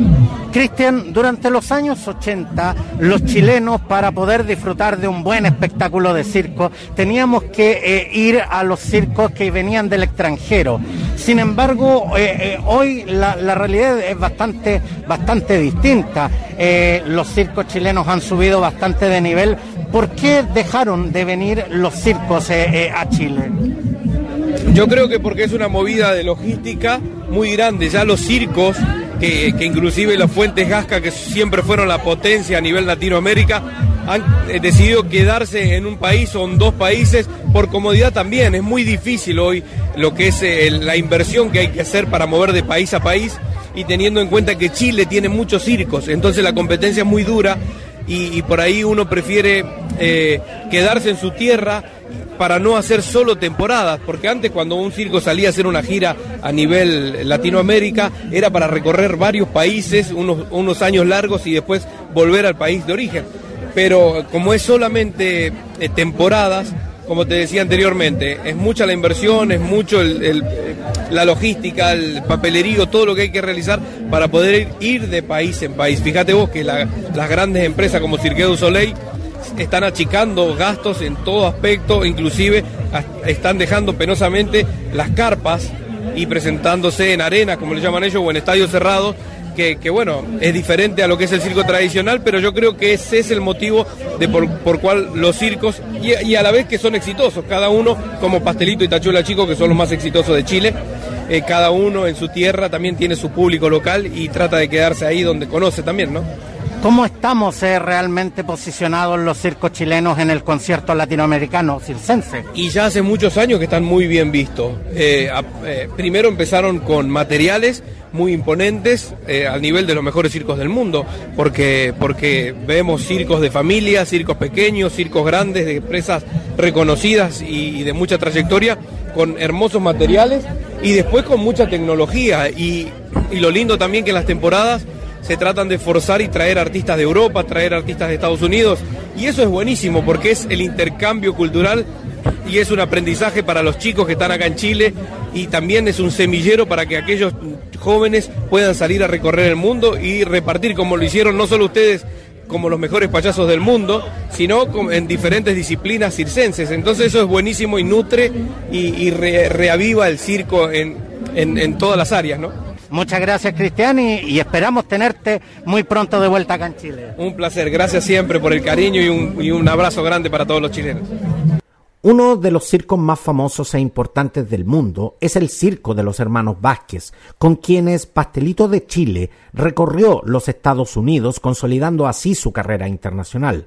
Speaker 4: Cristian, durante los años 80, los chilenos, para poder disfrutar de un buen espectáculo de circo, teníamos que eh, ir a los circos que venían del extranjero. Sin embargo, eh, eh, hoy la, la, realidad es bastante, bastante distinta. Los circos chilenos han subido bastante de nivel. ¿Por qué dejaron de venir los circos a Chile?
Speaker 25: Yo creo que porque es una movida de logística muy grande. Ya los circos que, que, inclusive las fuentes Gasca, que siempre fueron la potencia a nivel Latinoamérica, han eh, decidido quedarse en un país o en dos países por comodidad también. Es muy difícil hoy lo que es eh, la inversión que hay que hacer para mover de país a país y teniendo en cuenta que Chile tiene muchos circos, entonces la competencia es muy dura y, y por ahí uno prefiere eh, quedarse en su tierra para no hacer solo temporadas, porque antes cuando un circo salía a hacer una gira a nivel Latinoamérica era para recorrer varios países, unos, años largos y después volver al país de origen. Pero como es solamente eh, temporadas, como te decía anteriormente, es mucha la inversión, es mucho la logística, el papelerío, todo lo que hay que realizar para poder ir de país en país. Fíjate vos que la, las grandes empresas como Cirque du Soleil están achicando gastos en todo aspecto, inclusive están dejando penosamente las carpas y presentándose en arena, como le llaman ellos, o en estadios cerrados, que, bueno, es diferente a lo que es el circo tradicional, pero yo creo que ese es el motivo de por, por cual los circos, y, y, a la vez que son exitosos, cada uno, como Pastelito y Tachuela Chico, que son los más exitosos de Chile, eh, cada uno en su tierra también tiene su público local y trata de quedarse ahí donde conoce también, ¿no?
Speaker 4: ¿Cómo estamos eh, realmente posicionados los circos chilenos en el concierto latinoamericano circense?
Speaker 25: Y ya hace muchos años que están muy bien vistos. Eh, eh, primero empezaron con materiales muy imponentes al nivel de los mejores circos del mundo, porque, porque vemos circos de familia, circos pequeños, circos grandes, de empresas reconocidas y, y de mucha trayectoria, con hermosos materiales y después con mucha tecnología. Y, y lo lindo también que en las temporadas se tratan de forzar y traer artistas de Europa, traer artistas de Estados Unidos. Y eso es buenísimo porque es el intercambio cultural y es un aprendizaje para los chicos que están acá en Chile y también es un semillero para que aquellos jóvenes puedan salir a recorrer el mundo y repartir como lo hicieron no solo ustedes como los mejores payasos del mundo, sino en diferentes disciplinas circenses. Entonces eso es buenísimo y nutre y, re, reaviva el circo en, en, en todas las áreas, ¿no?
Speaker 4: Muchas gracias, Cristian, y, y, esperamos tenerte muy pronto de vuelta acá en Chile.
Speaker 25: Un placer, gracias siempre por el cariño y un, y un abrazo grande para todos los chilenos.
Speaker 4: Uno de los circos más famosos e importantes del mundo es el Circo de los Hermanos Vázquez, con quienes Pastelito de Chile recorrió los Estados Unidos, consolidando así su carrera internacional.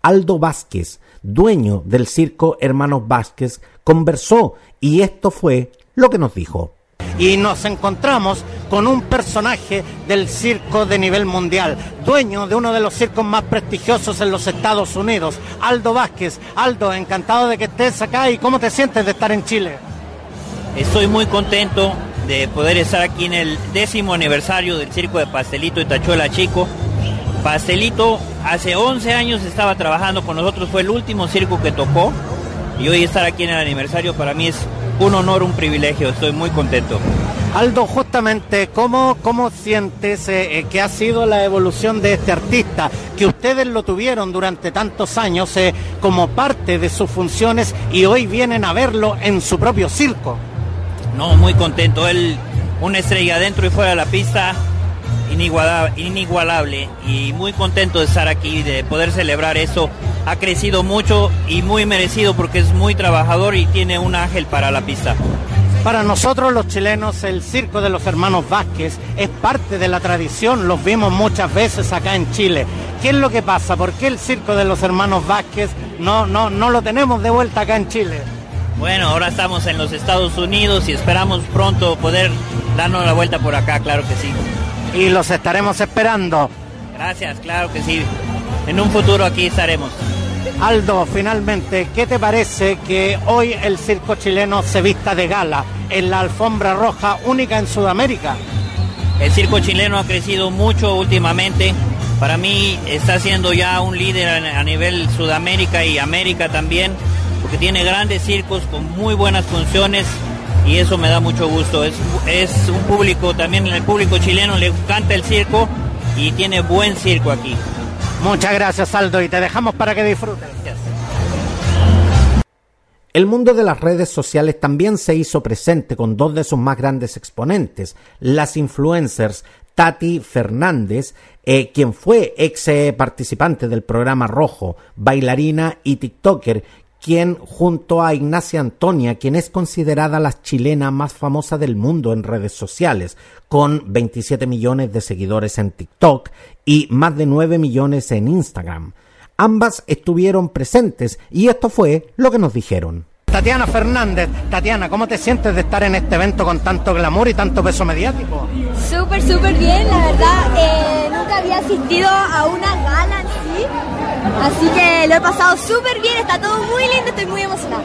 Speaker 4: Aldo Vázquez, dueño del Circo Hermanos Vázquez, conversó y esto fue lo que nos dijo y nos encontramos con un personaje del circo de nivel mundial, dueño de uno de los circos más prestigiosos en los Estados Unidos, Aldo Vázquez. Aldo, encantado de que estés acá y cómo te sientes de estar en Chile.
Speaker 26: Estoy muy contento de poder estar aquí en el décimo aniversario del circo de Pastelito y Tachuela Chico. Pastelito hace 11 años estaba trabajando con nosotros, fue el último circo que tocó y hoy estar aquí en el aniversario para mí es un honor, un privilegio, estoy muy contento.
Speaker 4: Aldo, justamente, ¿cómo, cómo sientes eh, que ha sido la evolución de este artista? Que ustedes lo tuvieron durante tantos años eh, como parte de sus funciones y hoy vienen a verlo en su propio circo.
Speaker 26: No, muy contento. Él
Speaker 6: una estrella dentro y fuera de la pista inigualable, y muy contento de estar aquí, de poder celebrar eso. Ha crecido mucho y muy merecido porque es muy trabajador y tiene un ángel para la pista.
Speaker 4: Para nosotros los chilenos el circo de los hermanos Vázquez es parte de la tradición, los vimos muchas veces acá en Chile. ¿Qué es lo que pasa? ¿Por qué el circo de los hermanos Vázquez no, no, no lo tenemos de vuelta acá en Chile?
Speaker 6: Bueno, ahora estamos en los Estados Unidos y esperamos pronto poder darnos la vuelta por acá, claro que sí.
Speaker 4: Y los estaremos esperando.
Speaker 6: Gracias, claro que sí. En un futuro aquí estaremos.
Speaker 4: Aldo, finalmente, ¿qué te parece que hoy el circo chileno se vista de gala en la alfombra roja única en Sudamérica?
Speaker 6: El circo chileno ha crecido mucho últimamente. Para mí está siendo ya un líder a nivel Sudamérica y América también, porque tiene grandes circos con muy buenas funciones y eso me da mucho gusto. Es, es un público, también el público chileno le encanta el circo y tiene buen circo aquí.
Speaker 4: Muchas gracias Aldo y te dejamos para que disfrutes. El mundo de las redes sociales también se hizo presente con dos de sus más grandes exponentes, las influencers Tati Fernández, eh, quien fue ex eh, participante del programa Rojo, bailarina y TikToker, quien junto a Ignacia Antonia, quien es considerada la chilena más famosa del mundo en redes sociales, con 27 millones de seguidores en TikTok y más de 9 millones en Instagram. Ambas estuvieron presentes y esto fue lo que nos dijeron. Tatiana Fernández, Tatiana, ¿cómo te sientes de estar en este evento con tanto glamour y tanto peso mediático?
Speaker 8: Súper, súper bien, la verdad. Eh, nunca había asistido a una gala en sí, así que lo he pasado súper bien, está todo muy lindo, estoy muy emocionada.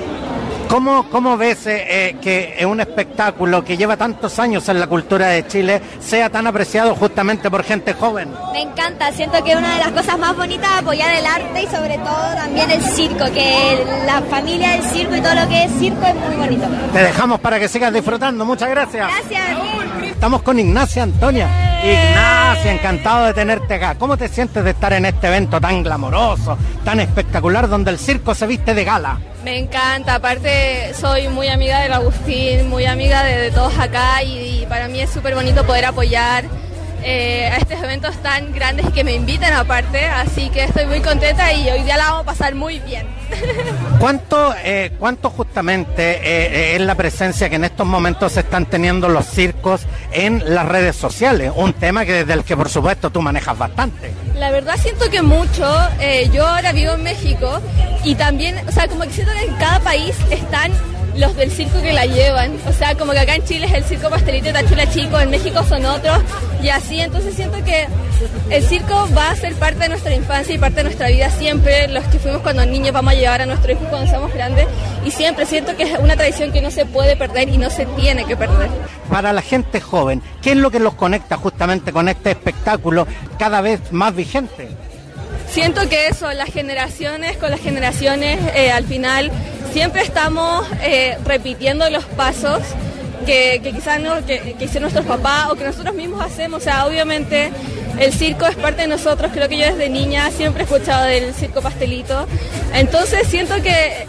Speaker 4: ¿Cómo, cómo ves eh, eh, que un espectáculo que lleva tantos años en la cultura de Chile sea tan apreciado justamente por gente joven?
Speaker 8: Me encanta, siento que una de las cosas más bonitas es apoyar el arte y sobre todo también el circo, que la familia del circo y todo lo que es circo es muy bonito.
Speaker 4: Te dejamos para que sigas disfrutando, muchas gracias.
Speaker 8: Gracias.
Speaker 4: Estamos con Ignacia Antonia. Ignacia, encantado de tenerte acá. ¿Cómo te sientes de estar en este evento tan glamoroso, tan espectacular, donde el circo se viste de gala?
Speaker 27: Me encanta, aparte soy muy amiga del Agustín, muy amiga de, todos acá y para mí es súper bonito poder apoyar eh, a estos eventos tan grandes que me invitan aparte, así que estoy muy contenta y hoy día la vamos a pasar muy bien. [laughs]
Speaker 4: ¿Cuánto, eh, cuánto justamente eh, es la presencia que en estos momentos están teniendo los circos en las redes sociales? Un tema que desde el que por supuesto tú manejas bastante.
Speaker 27: La verdad siento que mucho, eh, yo ahora vivo en México y también, o sea, como que siento que en cada país están los del circo que la llevan. O sea, como que acá en Chile es el circo pastelito de Tachula Chico, en México son otros, y así. Entonces siento que el circo va a ser parte de nuestra infancia y parte de nuestra vida siempre. Los que fuimos cuando niños vamos a llevar a nuestros hijos cuando seamos grandes. Y siempre siento que es una tradición que no se puede perder y no se tiene que perder.
Speaker 4: Para la gente joven, ¿qué es lo que los conecta justamente con este espectáculo cada vez más vigente?
Speaker 27: Siento que eso, las generaciones con las generaciones, eh, al final siempre estamos eh, repitiendo los pasos que, que quizás no, que, que hicieron nuestros papás o que nosotros mismos hacemos. O sea, obviamente el circo es parte de nosotros. Creo que yo desde niña siempre he escuchado del circo pastelito. Entonces siento que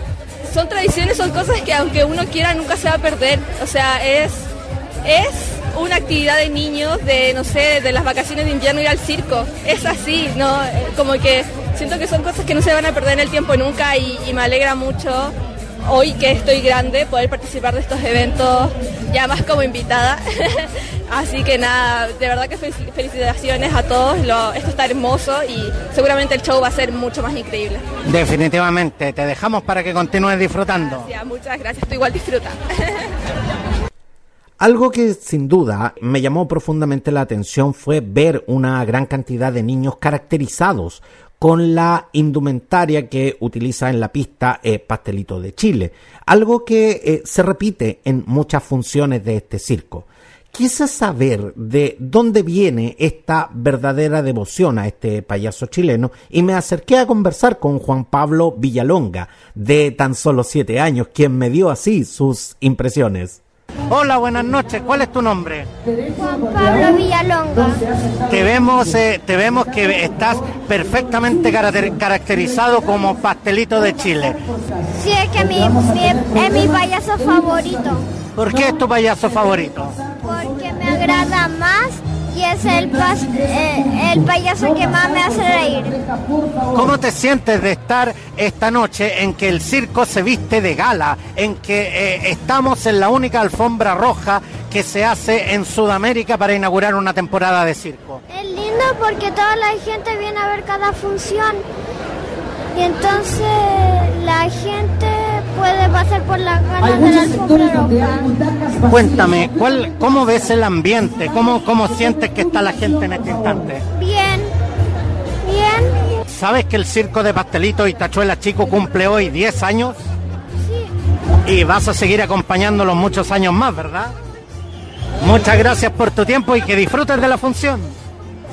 Speaker 27: son tradiciones, son cosas que aunque uno quiera nunca se va a perder. O sea, es, es una actividad de niños, de no sé, de las vacaciones de invierno ir al circo. Es así, ¿no? Como que siento que son cosas que no se van a perder en el tiempo nunca y, y me alegra mucho hoy que estoy grande poder participar de estos eventos ya más como invitada. [laughs] Así que nada, de verdad que fel- felicitaciones a todos, lo- esto está hermoso y seguramente el show va a ser mucho más increíble.
Speaker 4: Definitivamente, te dejamos para que continúes disfrutando.
Speaker 27: Muchas gracias, tú igual disfruta. [laughs]
Speaker 4: Algo que sin duda me llamó profundamente la atención fue ver una gran cantidad de niños caracterizados con la indumentaria que utiliza en la pista eh, Pastelito de Chile, algo que eh, se repite en muchas funciones de este circo. Quise saber de dónde viene esta verdadera devoción a este payaso chileno y me acerqué a conversar con Juan Pablo Villalonga, de tan solo siete años, quien me dio así sus impresiones. Hola, buenas noches. ¿Cuál es tu nombre?
Speaker 8: Juan Pablo Villalonga.
Speaker 4: Te vemos, eh, te vemos que estás perfectamente caracter- caracterizado como pastelito de Chile.
Speaker 8: Sí, es que mi, mi- es mi payaso favorito.
Speaker 4: ¿Por qué es tu payaso favorito?
Speaker 8: Porque
Speaker 28: agrada más y es el, pas- eh, el payaso que más me hace reír.
Speaker 4: ¿Cómo te sientes de estar esta noche en que el circo se viste de gala, en que eh, estamos en la única alfombra roja que se hace en Sudamérica para inaugurar una temporada de circo?
Speaker 28: Es lindo porque toda la gente viene a ver cada función y entonces la gente puede pasar por las ganas de la alfombra roja.
Speaker 4: Cuéntame, ¿cuál, ¿cómo ves el ambiente? ¿Cómo, ¿Cómo sientes que está la gente en este instante?
Speaker 28: Bien, bien,
Speaker 4: ¿Sabes que el circo de Pastelito y Tachuela Chico cumple hoy 10 años? Y vas a seguir acompañándolos muchos años más, ¿verdad? Muchas gracias por tu tiempo y que disfrutes de la función.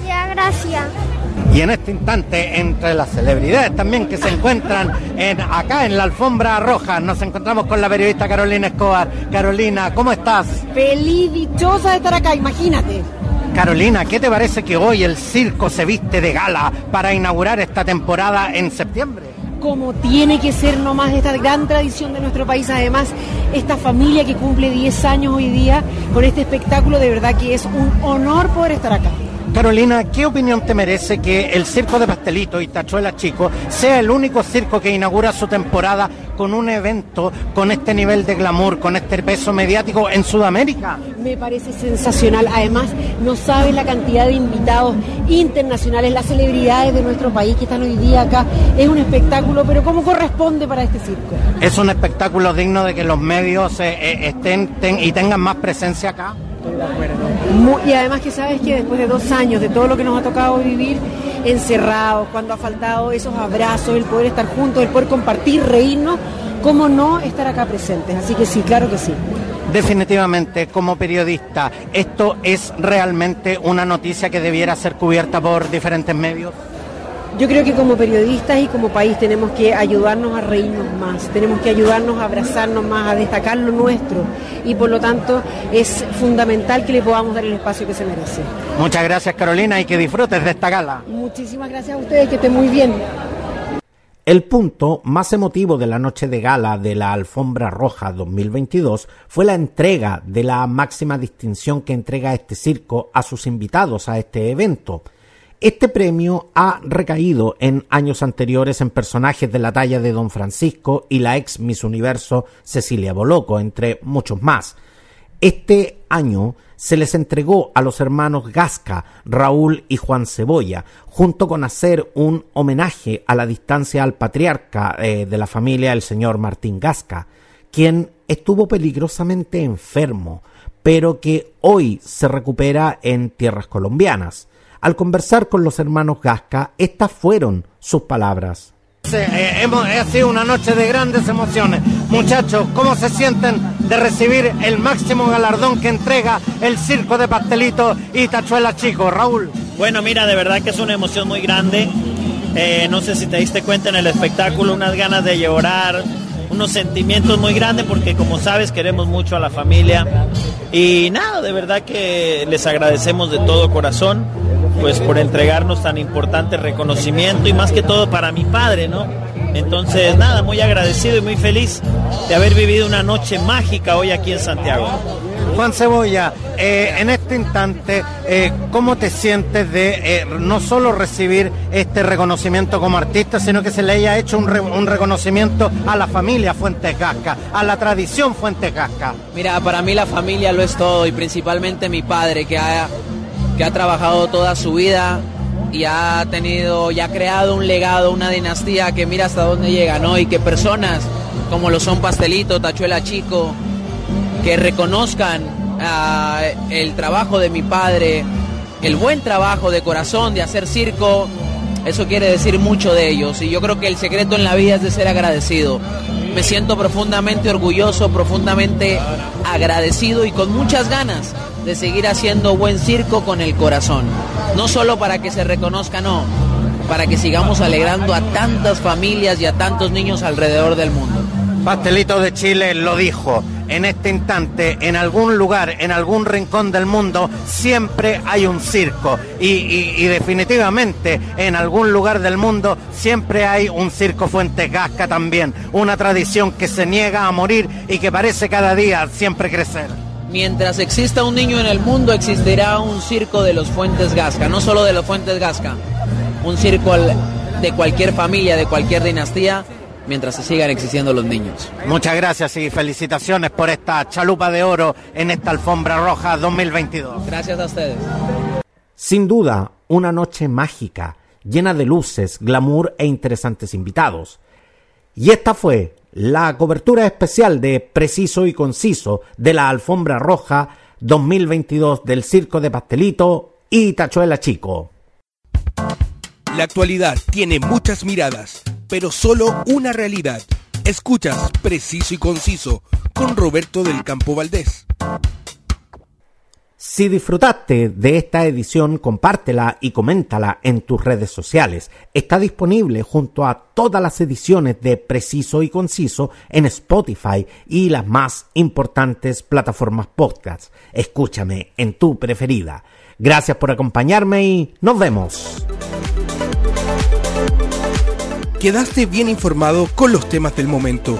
Speaker 28: ya gracias.
Speaker 4: Y en este instante, entre las celebridades también que se encuentran en, acá en la alfombra roja, nos encontramos con la periodista Carolina Escobar. Carolina, ¿cómo estás?
Speaker 29: Feliz, dichosa de estar acá, imagínate.
Speaker 4: Carolina, ¿qué te parece que hoy el circo se viste de gala para inaugurar esta temporada en septiembre?
Speaker 29: Como tiene que ser nomás esta gran tradición de nuestro país, además, esta familia que cumple 10 años hoy día con este espectáculo, de verdad que es un honor poder estar acá.
Speaker 4: Carolina, ¿qué opinión te merece que el Circo de Pastelito y Tachuela Chico sea el único circo que inaugura su temporada con un evento con este nivel de glamour, con este peso mediático en Sudamérica?
Speaker 29: Me parece sensacional. Además, no sabes la cantidad de invitados internacionales, las celebridades de nuestro país que están hoy día acá. Es un espectáculo, pero ¿cómo corresponde para este circo?
Speaker 4: ¿Es un espectáculo digno de que los medios eh, eh, estén ten- y tengan más presencia acá?
Speaker 29: Y además que sabes que después de dos años de todo lo que nos ha tocado vivir encerrados, cuando ha faltado esos abrazos, el poder estar juntos, el poder compartir, reírnos, ¿cómo no estar acá presentes? Así que sí, claro que sí.
Speaker 4: Definitivamente, como periodista, ¿esto es realmente una noticia que debiera ser cubierta por diferentes medios?
Speaker 29: Yo creo que como periodistas y como país tenemos que ayudarnos a reírnos más, tenemos que ayudarnos a abrazarnos más, a destacar lo nuestro y por lo tanto es fundamental que le podamos dar el espacio que se merece.
Speaker 4: Muchas gracias Carolina y que disfrutes de esta gala.
Speaker 29: Muchísimas gracias a ustedes, que estén muy bien.
Speaker 4: El punto más emotivo de la noche de gala de la Alfombra Roja 2022 fue la entrega de la máxima distinción que entrega este circo a sus invitados a este evento. Este premio ha recaído en años anteriores en personajes de la talla de Don Francisco y la ex Miss Universo Cecilia Boloco, entre muchos más. Este año se les entregó a los hermanos Gasca, Raúl y Juan Cebolla, junto con hacer un homenaje a la distancia al patriarca eh, de la familia, el señor Martín Gasca, quien estuvo peligrosamente enfermo, pero que hoy se recupera en tierras colombianas. Al conversar con los hermanos Gasca, estas fueron sus palabras. Eh, hemos, ha sido una noche de grandes emociones. Muchachos, ¿cómo se sienten de recibir el máximo galardón que entrega el Circo de Pastelito y Tachuela Chico? Raúl.
Speaker 6: Bueno, mira, de verdad que es una emoción muy grande. Eh, no sé si te diste cuenta en el espectáculo, unas ganas de llorar, unos sentimientos muy grandes porque como sabes queremos mucho a la familia. Y nada, de verdad que les agradecemos de todo corazón pues por entregarnos tan importante reconocimiento y más que todo para mi padre, ¿no? Entonces, nada, muy agradecido y muy feliz de haber vivido una noche mágica hoy aquí en Santiago.
Speaker 4: Juan Cebolla, eh, en este instante, eh, ¿cómo te sientes de eh, no solo recibir este reconocimiento como artista, sino que se le haya hecho un, re- un reconocimiento a la familia Fuentes Gasca, a la tradición Fuentes Gasca?
Speaker 7: Mira, para mí la familia lo es todo y principalmente mi padre que ha, que ha trabajado toda su vida y ha tenido, y ha creado un legado, una dinastía que mira hasta dónde llega, ¿no? Y que personas como lo son Pastelito, Tachuela Chico, que reconozcan ah, el trabajo de mi padre, el buen trabajo de corazón de hacer circo, eso quiere decir mucho de ellos. Y yo creo que el secreto en la vida es de ser agradecido. Me siento profundamente orgulloso, profundamente agradecido y con muchas ganas de seguir haciendo buen circo con el corazón. No solo para que se reconozca, no, para que sigamos alegrando a tantas familias y a tantos niños alrededor del mundo.
Speaker 4: Pastelito de Chile lo dijo. En este instante, en algún lugar, en algún rincón del mundo, siempre hay un circo. Y, y- definitivamente, en algún lugar del mundo, siempre hay un circo Fuentes Gasca también. Una tradición que se niega a morir y que parece cada día siempre crecer.
Speaker 7: Mientras exista un niño en el mundo, existirá un circo de los Fuentes Gasca, no solo de los Fuentes Gasca, un circo de cualquier familia, de cualquier dinastía, mientras se sigan existiendo los niños.
Speaker 2: Muchas gracias y felicitaciones por esta chalupa de oro en esta alfombra roja 2022.
Speaker 7: Gracias a ustedes.
Speaker 2: Sin duda, una noche mágica, llena de luces, glamour e interesantes invitados. Y esta fue la cobertura especial de Preciso y Conciso de la Alfombra Roja 2022 del Circo de Pastelito y Tachuela Chico.
Speaker 1: La actualidad tiene muchas miradas, pero solo una realidad. Escuchas Preciso y Conciso con Roberto del Campo Valdés.
Speaker 2: Si disfrutaste de esta edición, compártela y coméntala en tus redes sociales. Está disponible junto a todas las ediciones de Preciso y Conciso en Spotify y las más importantes plataformas podcast. Escúchame en tu preferida. Gracias por acompañarme y nos vemos.
Speaker 1: Quedaste bien informado con los temas del momento.